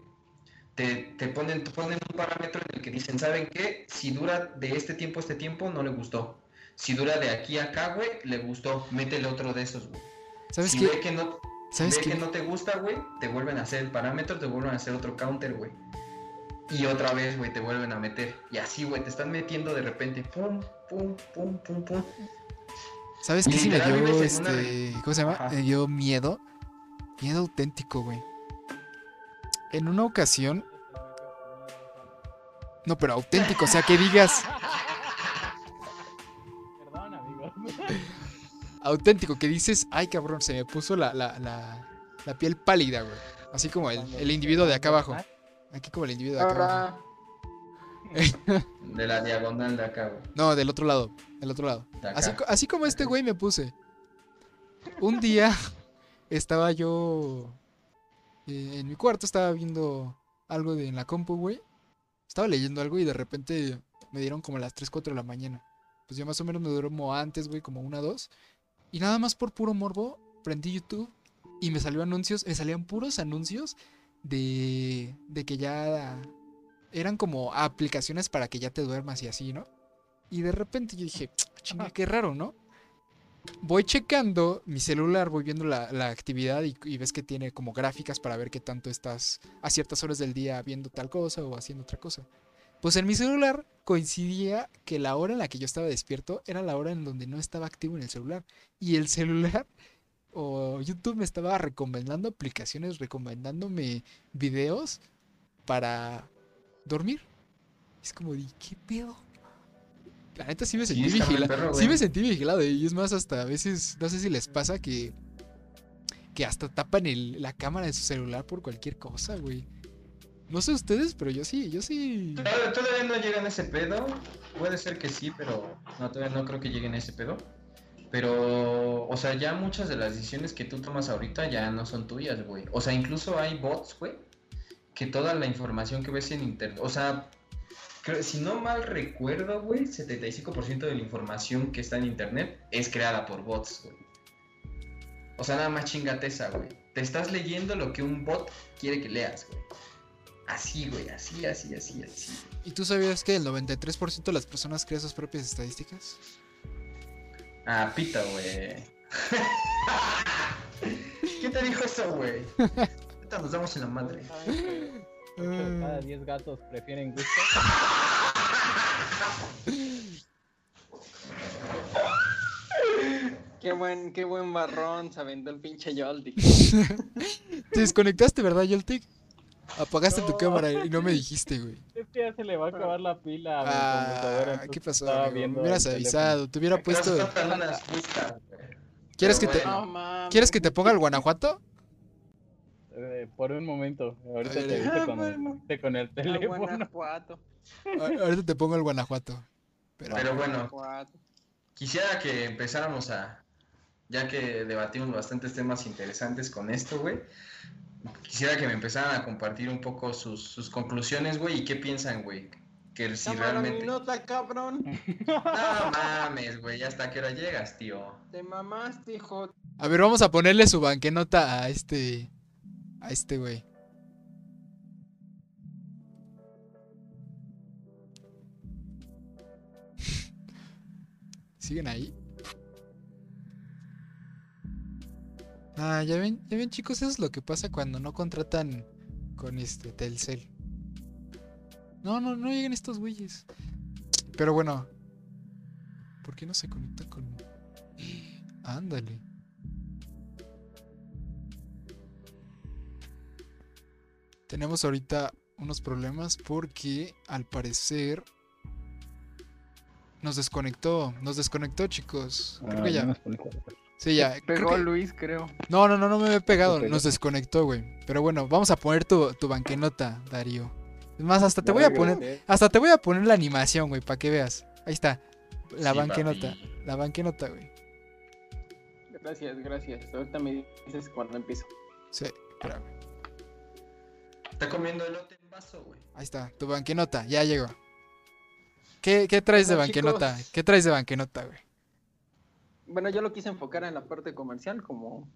Te, te, ponen, te ponen un parámetro en el que dicen, ¿saben qué? Si dura de este tiempo a este tiempo, no le gustó. Si dura de aquí a acá, güey, le gustó. Métele otro de esos, güey. ¿Sabes si Ve que no, ¿Sabes ve que no te gusta, güey, te vuelven a hacer el parámetro, te vuelven a hacer otro counter, güey. Y otra vez, güey, te vuelven a meter. Y así, güey, te están metiendo de repente. Pum, pum, pum, pum, pum. ¿Sabes qué sí me dio este. ¿Cómo se llama? Me dio miedo. Miedo auténtico, güey. En una ocasión. No, pero auténtico, o sea, que digas. Perdón, amigo. Auténtico, que dices, ay cabrón, se me puso la, la, la, la piel pálida, güey. Así como el, el individuo de acá abajo. Aquí como el individuo de acá. de la diagonal de acá, güey. No, del otro lado. Del otro lado. Así, como este güey me puse. Un día estaba yo eh, en mi cuarto, estaba viendo algo de, en la compu, güey. Estaba leyendo algo y de repente me dieron como las 3, 4 de la mañana. Pues yo más o menos me duermo antes, güey, como una, dos. Y nada más por puro morbo, prendí YouTube y me salió anuncios, me salían puros anuncios de, de que ya eran como aplicaciones para que ya te duermas y así, ¿no? Y de repente yo dije, chinga, qué raro, ¿no? Voy checando mi celular, voy viendo la, actividad y, y, ves que tiene como gráficas para ver qué tanto estás a ciertas horas del día viendo tal cosa o haciendo otra cosa. Pues en mi celular coincidía que la hora en la que yo estaba despierto era la hora en donde no estaba activo en el celular. Y el celular o YouTube me estaba recomendando aplicaciones, recomendándome videos para dormir. Es como, de, ¿qué pedo? La neta sí me sentí vigilado. Sí me sentí vigilado. Y es más, hasta a veces, no sé si les pasa que, que hasta tapan el, la cámara de su celular por cualquier cosa, güey. No sé ustedes, pero yo sí, yo sí. Todavía no llegan a ese pedo. Puede ser que sí, pero no, todavía no creo que lleguen a ese pedo. Pero, o sea, ya muchas de las decisiones que tú tomas ahorita ya no son tuyas, güey. O sea, incluso hay bots, güey, que toda la información que ves en internet, o sea, si no mal recuerdo, güey, 75% de la información que está en internet es creada por bots, güey. O sea, nada más chingate esa, güey. Te estás leyendo lo que un bot quiere que leas, güey. Así, güey, así, así, así, así. ¿Y tú sabías que el 93% de las personas crea sus propias estadísticas? Ah, pita, güey. ¿Qué te dijo eso, güey? Ahorita nos damos en la madre. cada 10 gatos prefieren gusto. Qué buen, qué buen marrón se aventó el pinche Yoltik. Te desconectaste, ¿verdad, Yoltik? Apagaste tu cámara y no me dijiste, güey. Es que ya se le va a acabar la pila a mi Ah, computadora. ¿qué pasó? Me hubieras avisado, te hubiera puesto. ¿Quieres que te. No. ¿Quieres que te ponga el Guanajuato? Eh, por un momento. Ahorita te viste ah, con, bueno. el, con el Ah, teléfono. Guanajuato. Ahorita te pongo el Guanajuato. Pero, Pero bueno, Guanajuato. quisiera que empezáramos a. Ya que debatimos bastantes temas interesantes con esto, güey. Quisiera que me empezaran a compartir un poco sus, sus conclusiones, güey, y qué piensan, güey. Que si Cámara, mi realmente. nota, cabrón. No mames, güey, ¿ya hasta qué hora llegas, tío? Te mamaste, hijo. a ver, vamos a ponerle su banquenota a este. A este güey. ¿Siguen ahí? Ah, ya ven, ya ven chicos, eso es lo que pasa cuando no contratan con este Telcel. No, no, no llegan estos güeyes. Pero bueno. ¿Por qué no se conecta con... Ándale. Tenemos ahorita unos problemas porque al parecer nos desconectó, nos desconectó chicos. Creo que ya. Sí, ya. creo Pegó que- Luis, creo. No, no, no, no me he pegado, Te nos desconectó, güey. Pero bueno, vamos a poner tu, tu banquenota, Darío. Es más, hasta te voy a poner, hasta te voy a poner la animación, güey, para que veas. Ahí está, la Sí, banquenota, papi. la banquenota, güey. Gracias, gracias. Ahorita me dices cuando empiezo. Sí, espérame. Está comiendo elote en vaso, güey. Ahí está, tu banquenota, ya llegó. ¿Qué, qué traes de banquenota? chicos. ¿Qué traes de banquenota, güey? Bueno, yo lo quise enfocar en la parte comercial, como,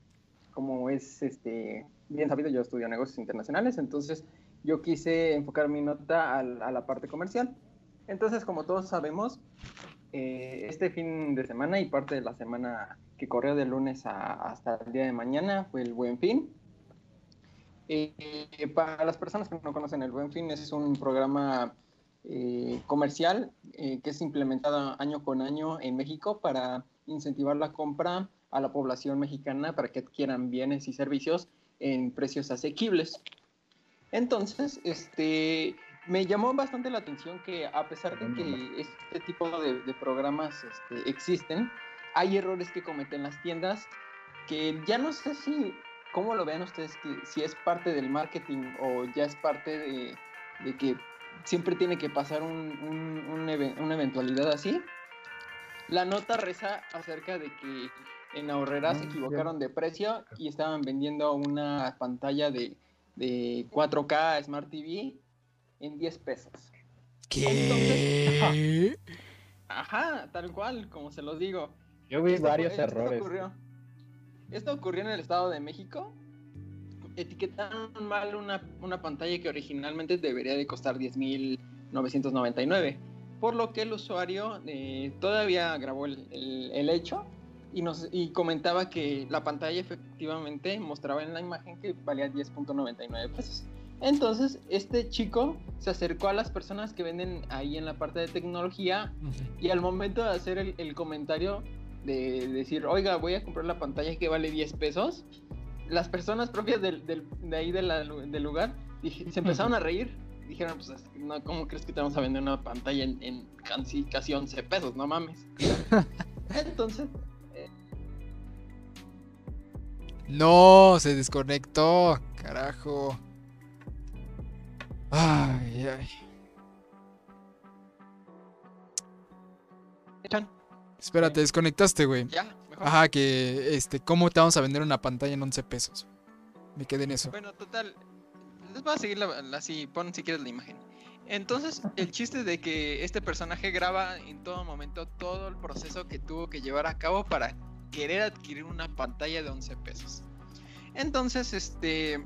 como es este bien sabido, yo estudio negocios internacionales, entonces yo quise enfocar mi nota al- a, la parte comercial. Entonces, como todos sabemos, eh, este fin de semana y parte de la semana que corrió de lunes a- hasta el día de mañana fue el Buen Fin. Eh, para las personas que no conocen el Buen Fin, es un programa eh, comercial eh, que es implementado año con año en México para incentivar la compra a la población mexicana para que adquieran bienes y servicios en precios asequibles. Entonces, este, me llamó bastante la atención que a pesar de que este tipo de, programas este, existen, hay errores que cometen las tiendas que ya no sé si, cómo lo vean ustedes, que si es parte del marketing o ya es parte de, de que siempre tiene que pasar una eventualidad así. La nota reza acerca de que en Ahorrera se equivocaron de precio y estaban vendiendo una pantalla de, de 4K Smart TV en 10 pesos. ¿Qué? Ajá, tal cual, como se los digo. Yo vi Esto varios esto errores. ocurrió. Esto ocurrió en el Estado de México. Etiquetaron mal una, una pantalla que originalmente debería de costar 10.999. Por lo que el usuario eh, todavía grabó el, el- el hecho y, nos, y comentaba que la pantalla efectivamente mostraba en la imagen que valía 10.99 pesos. Entonces, este chico se acercó a las personas que venden ahí en la parte de tecnología y al momento de hacer el, el comentario de decir, oiga, voy a comprar la pantalla que vale 10 pesos, las personas propias del, del- de ahí de la- del lugar se empezaron a reír. Dijeron, pues, no, ¿cómo crees que te vamos a vender una pantalla en, en casi, casi 11 pesos? No mames. Entonces, No, se desconectó, carajo. Ay, ay. echan, Espérate, Sí. desconectaste, güey. ya, mejor. Ajá, que, este, ¿cómo te vamos a vender una pantalla en 11 pesos? Me quedé en eso. Bueno, total. Les voy a seguir la- la- así, pon si quieres la imagen. Entonces, el chiste de que este personaje graba en todo momento todo el proceso que tuvo que llevar a cabo para querer adquirir una pantalla de 11 pesos. Entonces, este,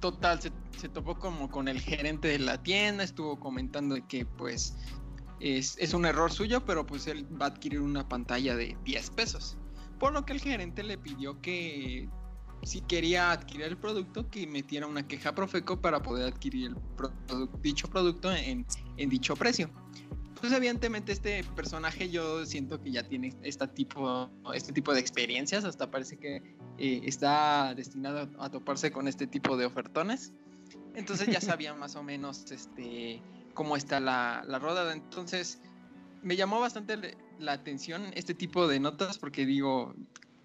total, se, se topó como con el gerente de la tienda, estuvo comentando que pues es, es, un error suyo, pero pues él va a adquirir una pantalla de 10 pesos. Por lo que el gerente le pidió que si quería adquirir el producto, que metiera una queja Profeco para poder adquirir el dicho producto en, en, dicho precio. Pues evidentemente este personaje yo siento que ya tiene este tipo, este tipo de experiencias, hasta parece que eh, está destinado a toparse con este tipo de ofertones. Entonces ya sabía más o menos este, cómo está la, la roda. Entonces me llamó bastante la atención este tipo de notas porque digo,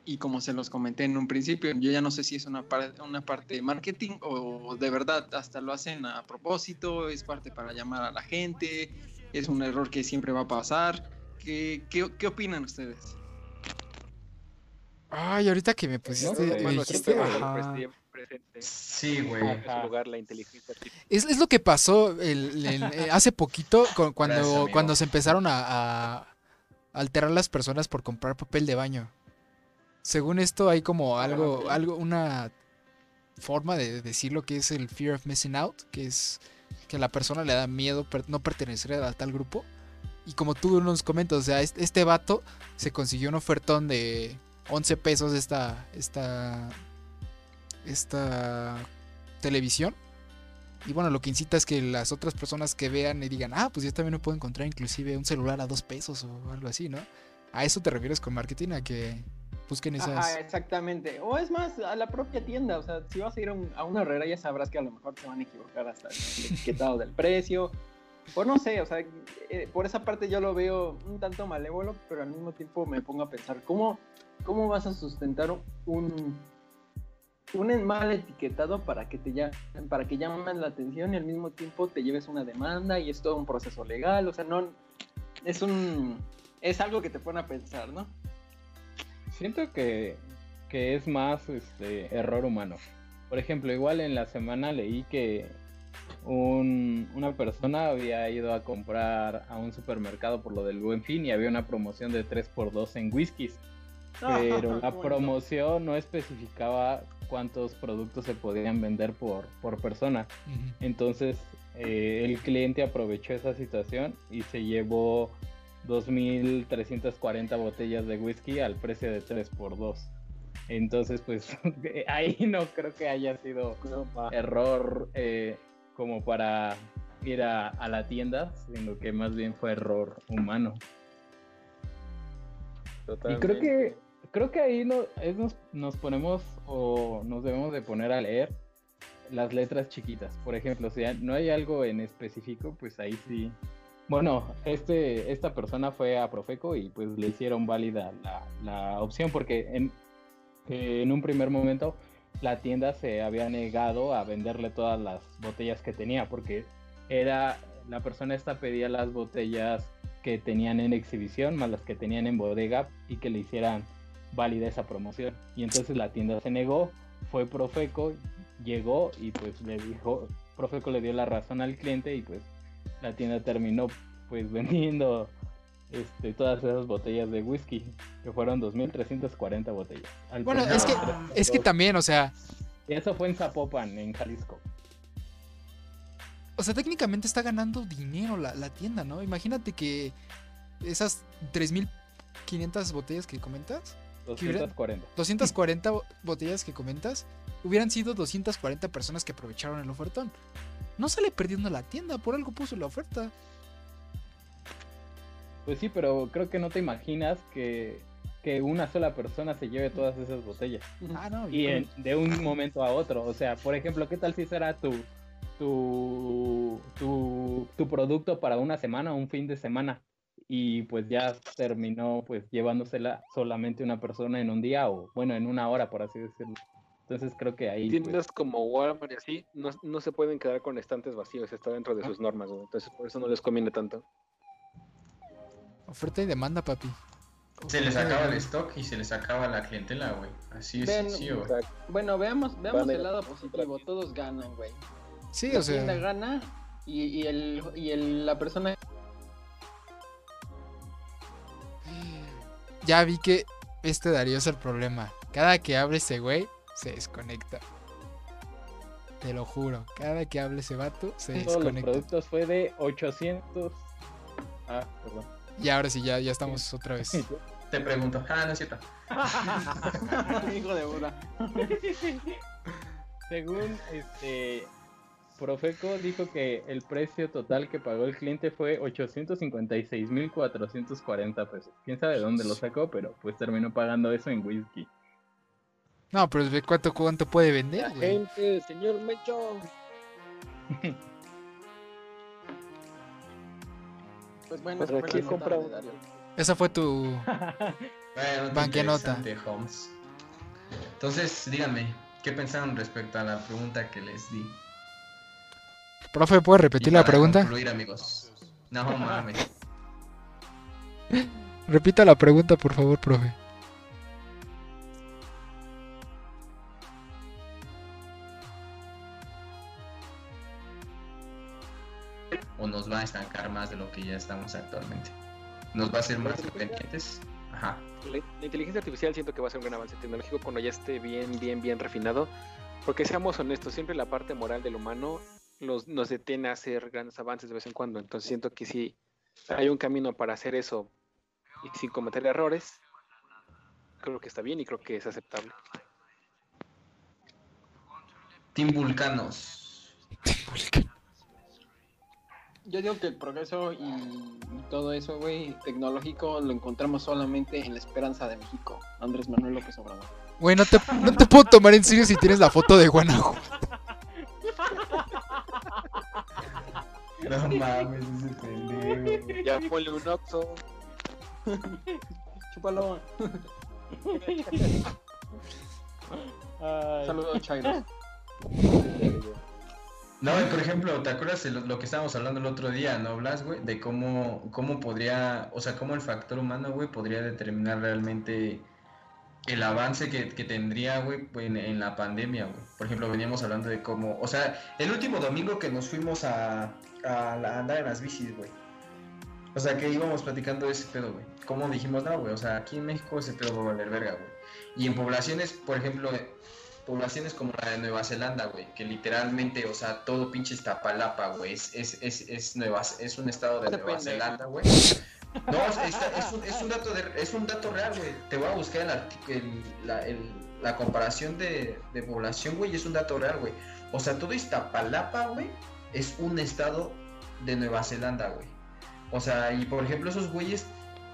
y como se los comenté en un principio, yo ya no sé si es una, una parte de marketing o de verdad hasta lo hacen a propósito, es parte para llamar a la gente, es un error que siempre va a pasar. ¿Qué, qué, qué opinan ustedes? Ay, ahorita que me pusiste... Sí, güey. lugar la inteligencia es, es, lo que pasó el, el, eh, hace poquito cuando, cuando se empezaron a, a, alterar las personas por comprar papel de baño. Según esto hay como algo, algo, una forma de decir lo que es el fear of missing out, que es que a la persona le da miedo no pertenecer a tal grupo. Y como tú nos comentas, o sea, este, este vato se consiguió un ofertón de 11 pesos esta, esta, esta televisión. Y bueno, lo que incita es que las otras personas que vean y digan, ah, pues yo también me puedo encontrar inclusive un celular a dos pesos o algo así, ¿no? A eso te refieres con marketing, a que busquen esas. exactamente. O es más, a la propia tienda. O sea, si vas a ir a, una herrera, ya sabrás que a lo mejor te van a equivocar hasta el etiquetado del precio. O no sé, o sea, eh, por esa parte yo lo veo un tanto malévolo, pero al mismo tiempo me pongo a pensar, ¿cómo, cómo vas a sustentar un, un mal etiquetado para que te para que llamen la atención y al mismo tiempo te lleves una demanda y es todo un proceso legal? O sea, no es un es algo que te pone a pensar, ¿no? Siento que, es más este, error humano. Por ejemplo, igual en la semana leí que una persona había ido a comprar a un supermercado por lo del buen fin y había una promoción de 3x2 en whiskies. Pero la promoción no especificaba cuántos productos se podían vender por, por persona. Entonces eh, el cliente aprovechó esa situación y se llevó 2.340 botellas de whisky al precio de 3x2. Entonces, pues ahí no creo que haya sido error eh, como para ir a, la tienda, sino que más bien fue error humano. Y creo que creo que ahí no, nos, nos ponemos o nos debemos de poner a leer las letras chiquitas. Por ejemplo, si no hay algo en específico, pues ahí sí bueno, este, esta persona fue a Profeco y pues le hicieron válida la, opción porque en, en un primer momento la tienda se había negado a venderle todas las botellas que tenía porque era la persona esta pedía las botellas que tenían en exhibición más las que tenían en bodega y que le hicieran válida esa promoción. Y entonces la tienda se negó fue Profeco llegó y pues le dijo Profeco le dio la razón al cliente y pues la tienda terminó pues vendiendo este, todas esas botellas de whisky, que fueron 2.340 botellas. Bueno, es que, es que también, o sea... Eso fue en Zapopan, en Jalisco. O sea, técnicamente está ganando dinero la, la tienda, ¿no? Imagínate que esas 3.500 botellas que comentas... 240. 240 botellas que comentas hubieran sido 240 personas que aprovecharon el ofertón no sale perdiendo la tienda, por algo puso la oferta. Pues sí, pero creo que no te imaginas que, una sola persona se lleve todas esas botellas. Ah, no. Y de un momento a otro. O sea, por ejemplo, ¿qué tal si será tu, tu, tu, tu producto para una semana o un fin de semana? Y pues ya terminó pues llevándosela solamente una persona en un día o bueno, en una hora, por así decirlo. Entonces creo que ahí... Tiendas pues como Walmart y así no, no, se pueden quedar con estantes vacíos, está dentro de sus normas, Entonces por eso no les conviene tanto. Oferta y demanda, papi. Se les acaba el stock y se les acaba la clientela, güey. Así es sencillo. Bueno, veamos, veamos el lado positivo. Todos ganan, güey. Sí, la o sea. tienda gana y, y, el, y el, la persona. Ya vi que Este Darío es el problema. Cada que hable ese güey, se desconecta. Te lo juro. Cada que hable ese vato, se desconecta. Todos los productos fue de 800. Ah, perdón. Y ahora sí, ya, ya estamos otra vez. Te pregunto. Ah, no es cierto. Hijo de Buda. Según este Profeco dijo que el precio total que pagó el cliente fue 856.440 pesos. Quién sabe de dónde lo sacó, pero pues terminó pagando eso en whisky. No, pero ve cuánto, cuánto puede vender, gente, señor Mecho. pues bueno, ¿Para qué compra Esa fue tu bueno, nota. Entonces, díganme, ¿qué pensaron respecto a la pregunta que les di? Profe, ¿puedes repetir la pregunta? Concluir, amigos. No mames. Repita la pregunta, por favor, profe. O nos va a estancar más de lo que ya estamos actualmente. Nos va a hacer más dependientes. Ajá. La, inteligencia artificial siento que va a ser un gran avance tecnológico cuando ya esté bien, bien, bien refinado. Porque seamos honestos, siempre la parte moral del humano nos detiene a hacer grandes avances de vez en cuando. Entonces siento que si hay un camino para hacer eso y sin cometer errores, creo que está bien y creo que es aceptable. Team Vulcanos. Yo digo que el progreso y todo eso, güey, tecnológico lo encontramos solamente en la esperanza de México. Andrés Manuel López Obrador. Güey, no te, no te puedo tomar en serio si tienes la foto de Guanajuato. No mames, ese pendejo. Ya ponle un oxo. Chúpalo. Saludos, Chairo. No, por ejemplo, ¿te acuerdas de lo, que estábamos hablando el otro día, no, Blas, güey? De cómo, cómo podría, o sea, cómo el factor humano, güey, podría determinar realmente el avance que, tendría, güey, en, la pandemia, güey. Por ejemplo, veníamos hablando de cómo, o sea, el último domingo que nos fuimos a, a, andar en las bicis, güey. O sea, que íbamos platicando de ese pedo, güey. Como dijimos, no, güey, o sea, aquí en México ese pedo va a valer verga, güey. Y en poblaciones, por ejemplo, poblaciones como la de Nueva Zelanda, güey, que literalmente, o sea, todo pinche Iztapalapa, güey, es, es, es, es, Nueva, es un estado de Nueva Zelanda, güey. No, es, un, es, un, dato es un dato real, güey. Te voy a buscar la, comparación de, de población, güey, es un dato real, güey. O sea, todo Iztapalapa, güey, es un estado de Nueva Zelanda, güey. O sea, y por ejemplo, esos güeyes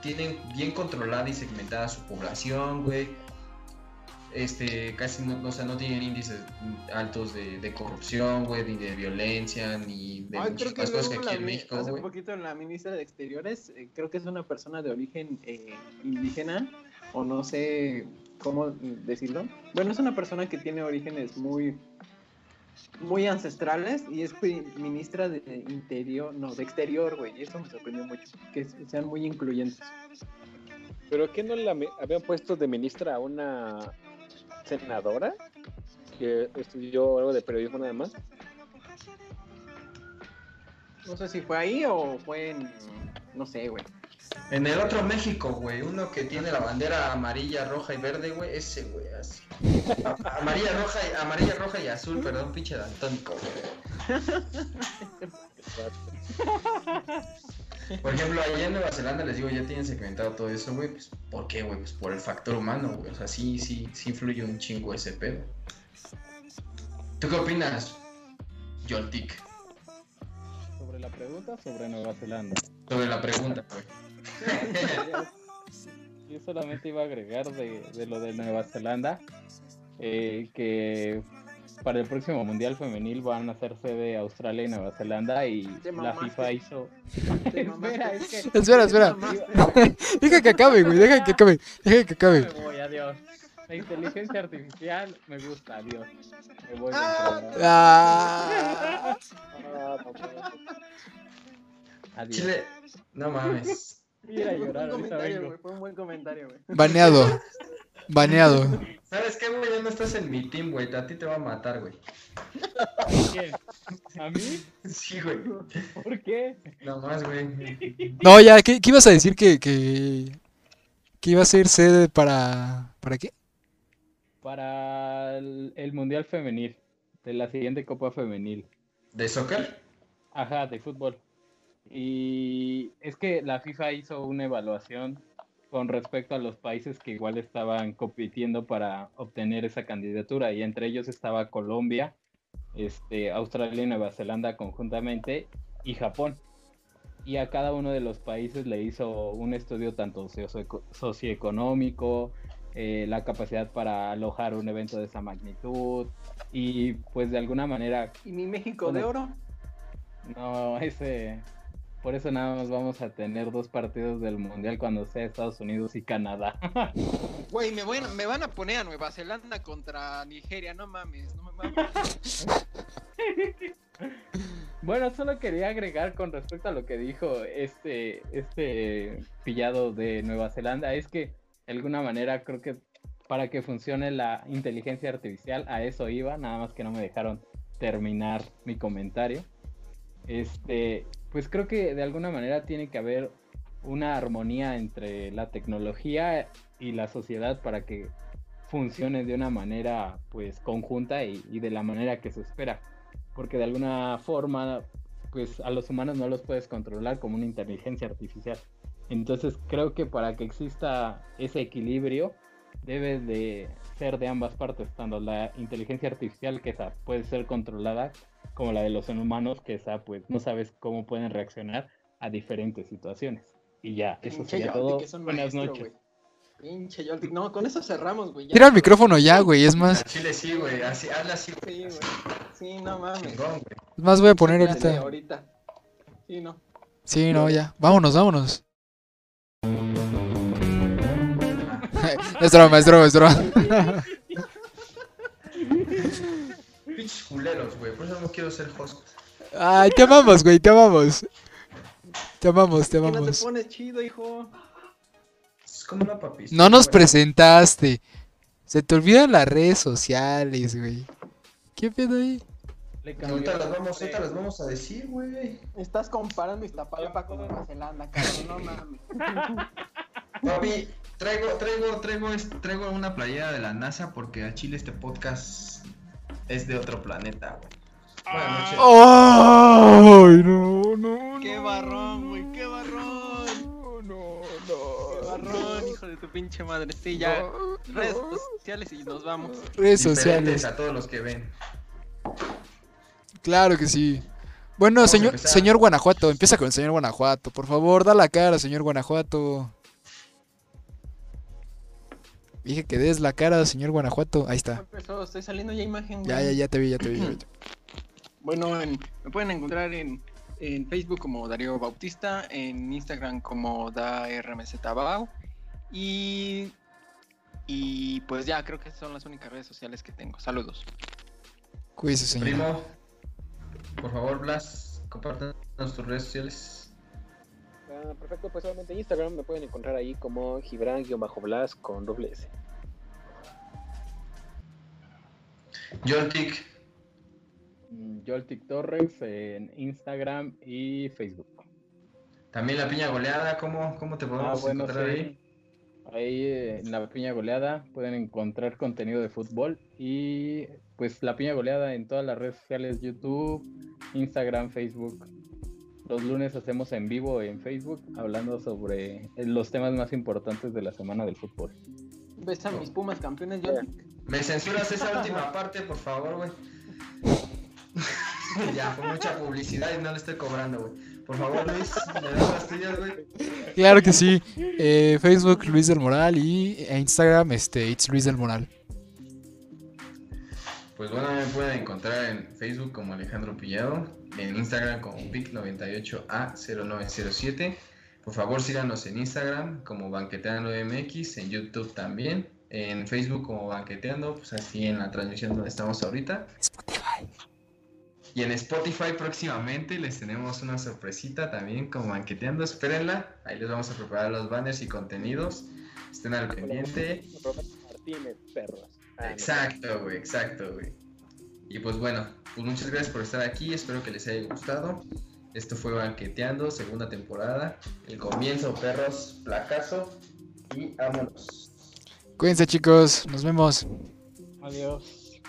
tienen bien controlada y segmentada su población, güey. Este, casi no, o sea, no tienen índices altos de, de corrupción, güey, ni de violencia, ni de muchas cosas que aquí en México, Hace un poquito la ministra de Exteriores, eh, creo que es una persona de origen eh, indígena, o no sé cómo decirlo. Bueno, es una persona que tiene orígenes muy muy ancestrales y es ministra de interior, no, de exterior, güey. Y eso me sorprendió mucho, que sean muy incluyentes. ¿Pero qué no la habían puesto de ministra a una senadora que estudió algo de periodismo nada más? No sé si fue ahí o fue en, no sé, güey. En el otro México, güey, uno que tiene la bandera amarilla, roja y verde, güey, ese, güey, así. amarilla, roja y, amarilla, roja y azul, perdón, pinche daltónico, güey. Por ejemplo, allá en Nueva Zelanda les digo, ya tienen segmentado todo eso, güey, pues, ¿por qué, güey? Pues por el factor humano, güey, o sea, sí, sí, sí influye un chingo ese pedo. ¿Tú qué opinas, Joltik? ¿Sobre la pregunta sobre Nueva Zelanda? Sobre la pregunta, güey. Yo solamente iba a agregar de, lo de Nueva Zelanda eh, que para el próximo Mundial Femenil van a hacer sede Australia y Nueva Zelanda y la FIFA hizo... espera, es que... espera, espera. deja que acabe, güey, deja que acabe, deja que acabe. Me voy, adiós. La inteligencia artificial me gusta, adiós. Me voy. Ah. Adiós. Chile, no mames. Mira, llorar, fue, un fue un buen comentario, güey. Baneado. Baneado. ¿Sabes qué, güey? Ya no estás en mi team, güey. A ti te va a matar, güey. ¿Quién? ¿A mí? Sí, güey. ¿Por qué? No más, güey. No, ya, ¿qué, qué ibas a decir que, que, que iba a ser sede para... ¿Para qué? Para el, Mundial Femenil, de la siguiente Copa Femenil. ¿De soccer? Ajá, de fútbol. Y es que la FIFA hizo una evaluación con respecto a los países que igual estaban compitiendo para obtener esa candidatura y entre ellos estaba Colombia, este, Australia y Nueva Zelanda conjuntamente y Japón. Y a cada uno de los países le hizo un estudio tanto socioeconómico, eh, la capacidad para alojar un evento de esa magnitud y pues de alguna manera... ¿Y mi México de oro? No, ese por eso nada más vamos a tener dos partidos del Mundial cuando sea Estados Unidos y Canadá. Güey, me, me van a poner a Nueva Zelanda contra Nigeria, no mames, no me mames. bueno, solo quería agregar con respecto a lo que dijo este, este pillado de Nueva Zelanda, es que de alguna manera creo que para que funcione la inteligencia artificial, a eso iba, nada más que no me dejaron terminar mi comentario. Este, pues creo que de alguna manera tiene que haber una armonía entre la tecnología y la sociedad para que funcione de una manera pues conjunta y, de la manera que se espera. Porque de alguna forma pues a los humanos no los puedes controlar como una inteligencia artificial. Entonces creo que para que exista ese equilibrio debe de ser de ambas partes tanto la inteligencia artificial que puede ser controlada como la de los humanos, que esa pues no sabes cómo pueden reaccionar a diferentes situaciones. Y ya, eso sería todo. Buenas noches. Pinche No, con eso cerramos, güey. Tira el micrófono ya, güey, es más. Chile sí, güey. Así, habla así, Sí, güey. Sí, no mames. es más, voy a poner ahorita. ahorita. Sí, no. Sí, no, ya. Vámonos, vámonos. es broma, es broma, es broma. pinches culeros, güey. Por eso no quiero ser host. Ay, te amamos, güey, te amamos. Te amamos, te amamos. no te pones chido, hijo? Es como una papista. No nos presentaste. Se te olvidan las redes sociales, güey. ¿Qué pedo ahí? Ahorita las, vamos, ahorita las vamos a decir, güey. Estás comparando Iztapalapa con Nueva Zelanda, cabrón, no mames. Papi, traigo, traigo, traigo, traigo una playera de la NASA porque a Chile este podcast es de otro planeta, güey. Buenas noches. ¡Ay, no, no! ¡Qué barrón, güey! ¡Qué barrón! No, no, no. ¡Qué barrón, hijo de tu pinche madre! Sí, ya. Redes sociales y nos vamos. Redes sociales. a todos los que ven. Claro que sí. Bueno, señor, señor Guanajuato, empieza con el señor Guanajuato. Por favor, da la cara, señor Guanajuato. Dije que des la cara, señor Guanajuato. Ahí está. estoy saliendo ya imagen. Ya, ya, ya te vi, ya te vi. bueno, me pueden encontrar en, Facebook como Darío Bautista, en Instagram como DaRMZBau y, y pues ya, creo que son las únicas redes sociales que tengo. Saludos. Cuídese, señor. Primo, por favor, Blas, compártanos tus redes sociales. Ah, perfecto, pues solamente en Instagram me pueden encontrar ahí como Gibran-Blas con doble S. Joltik. Mm, Joltik Torres en Instagram y Facebook. También la piña goleada, ¿cómo, cómo te podemos ah, encontrar ahí? Ahí eh, en la piña goleada pueden encontrar contenido de fútbol y pues la piña goleada en todas las redes sociales, YouTube, Instagram, Facebook, los lunes hacemos en vivo en Facebook hablando sobre los temas más importantes de la semana del fútbol. ¿Ves a mis Pumas campeones, yo? ¿Me censuras esa última parte, por favor, güey? ya, fue mucha publicidad y no le estoy cobrando, güey. Por favor, Luis, ¿me das las tuyas, güey? Claro que sí. Eh, Facebook, Luis del Moral y Instagram, este, It's Luis del Moral. Pues bueno, me pueden encontrar en Facebook como Alejandro Pillado, en Instagram como pic98a0907. Por favor, síganos en Instagram como Banqueteando.mx, en YouTube también, en Facebook como Banqueteando, pues así en la transmisión donde estamos ahorita. Spotify. Y en Spotify próximamente les tenemos una sorpresita también como Banqueteando, espérenla, ahí les vamos a preparar los banners y contenidos, estén al pendiente. Martínez, perros. Exacto, güey, exacto, güey. Y pues bueno, pues muchas gracias por estar aquí, espero que les haya gustado. Esto fue Banqueteando, segunda temporada. El comienzo, perros, placazo. y vámonos. Cuídense chicos, nos vemos. Adiós.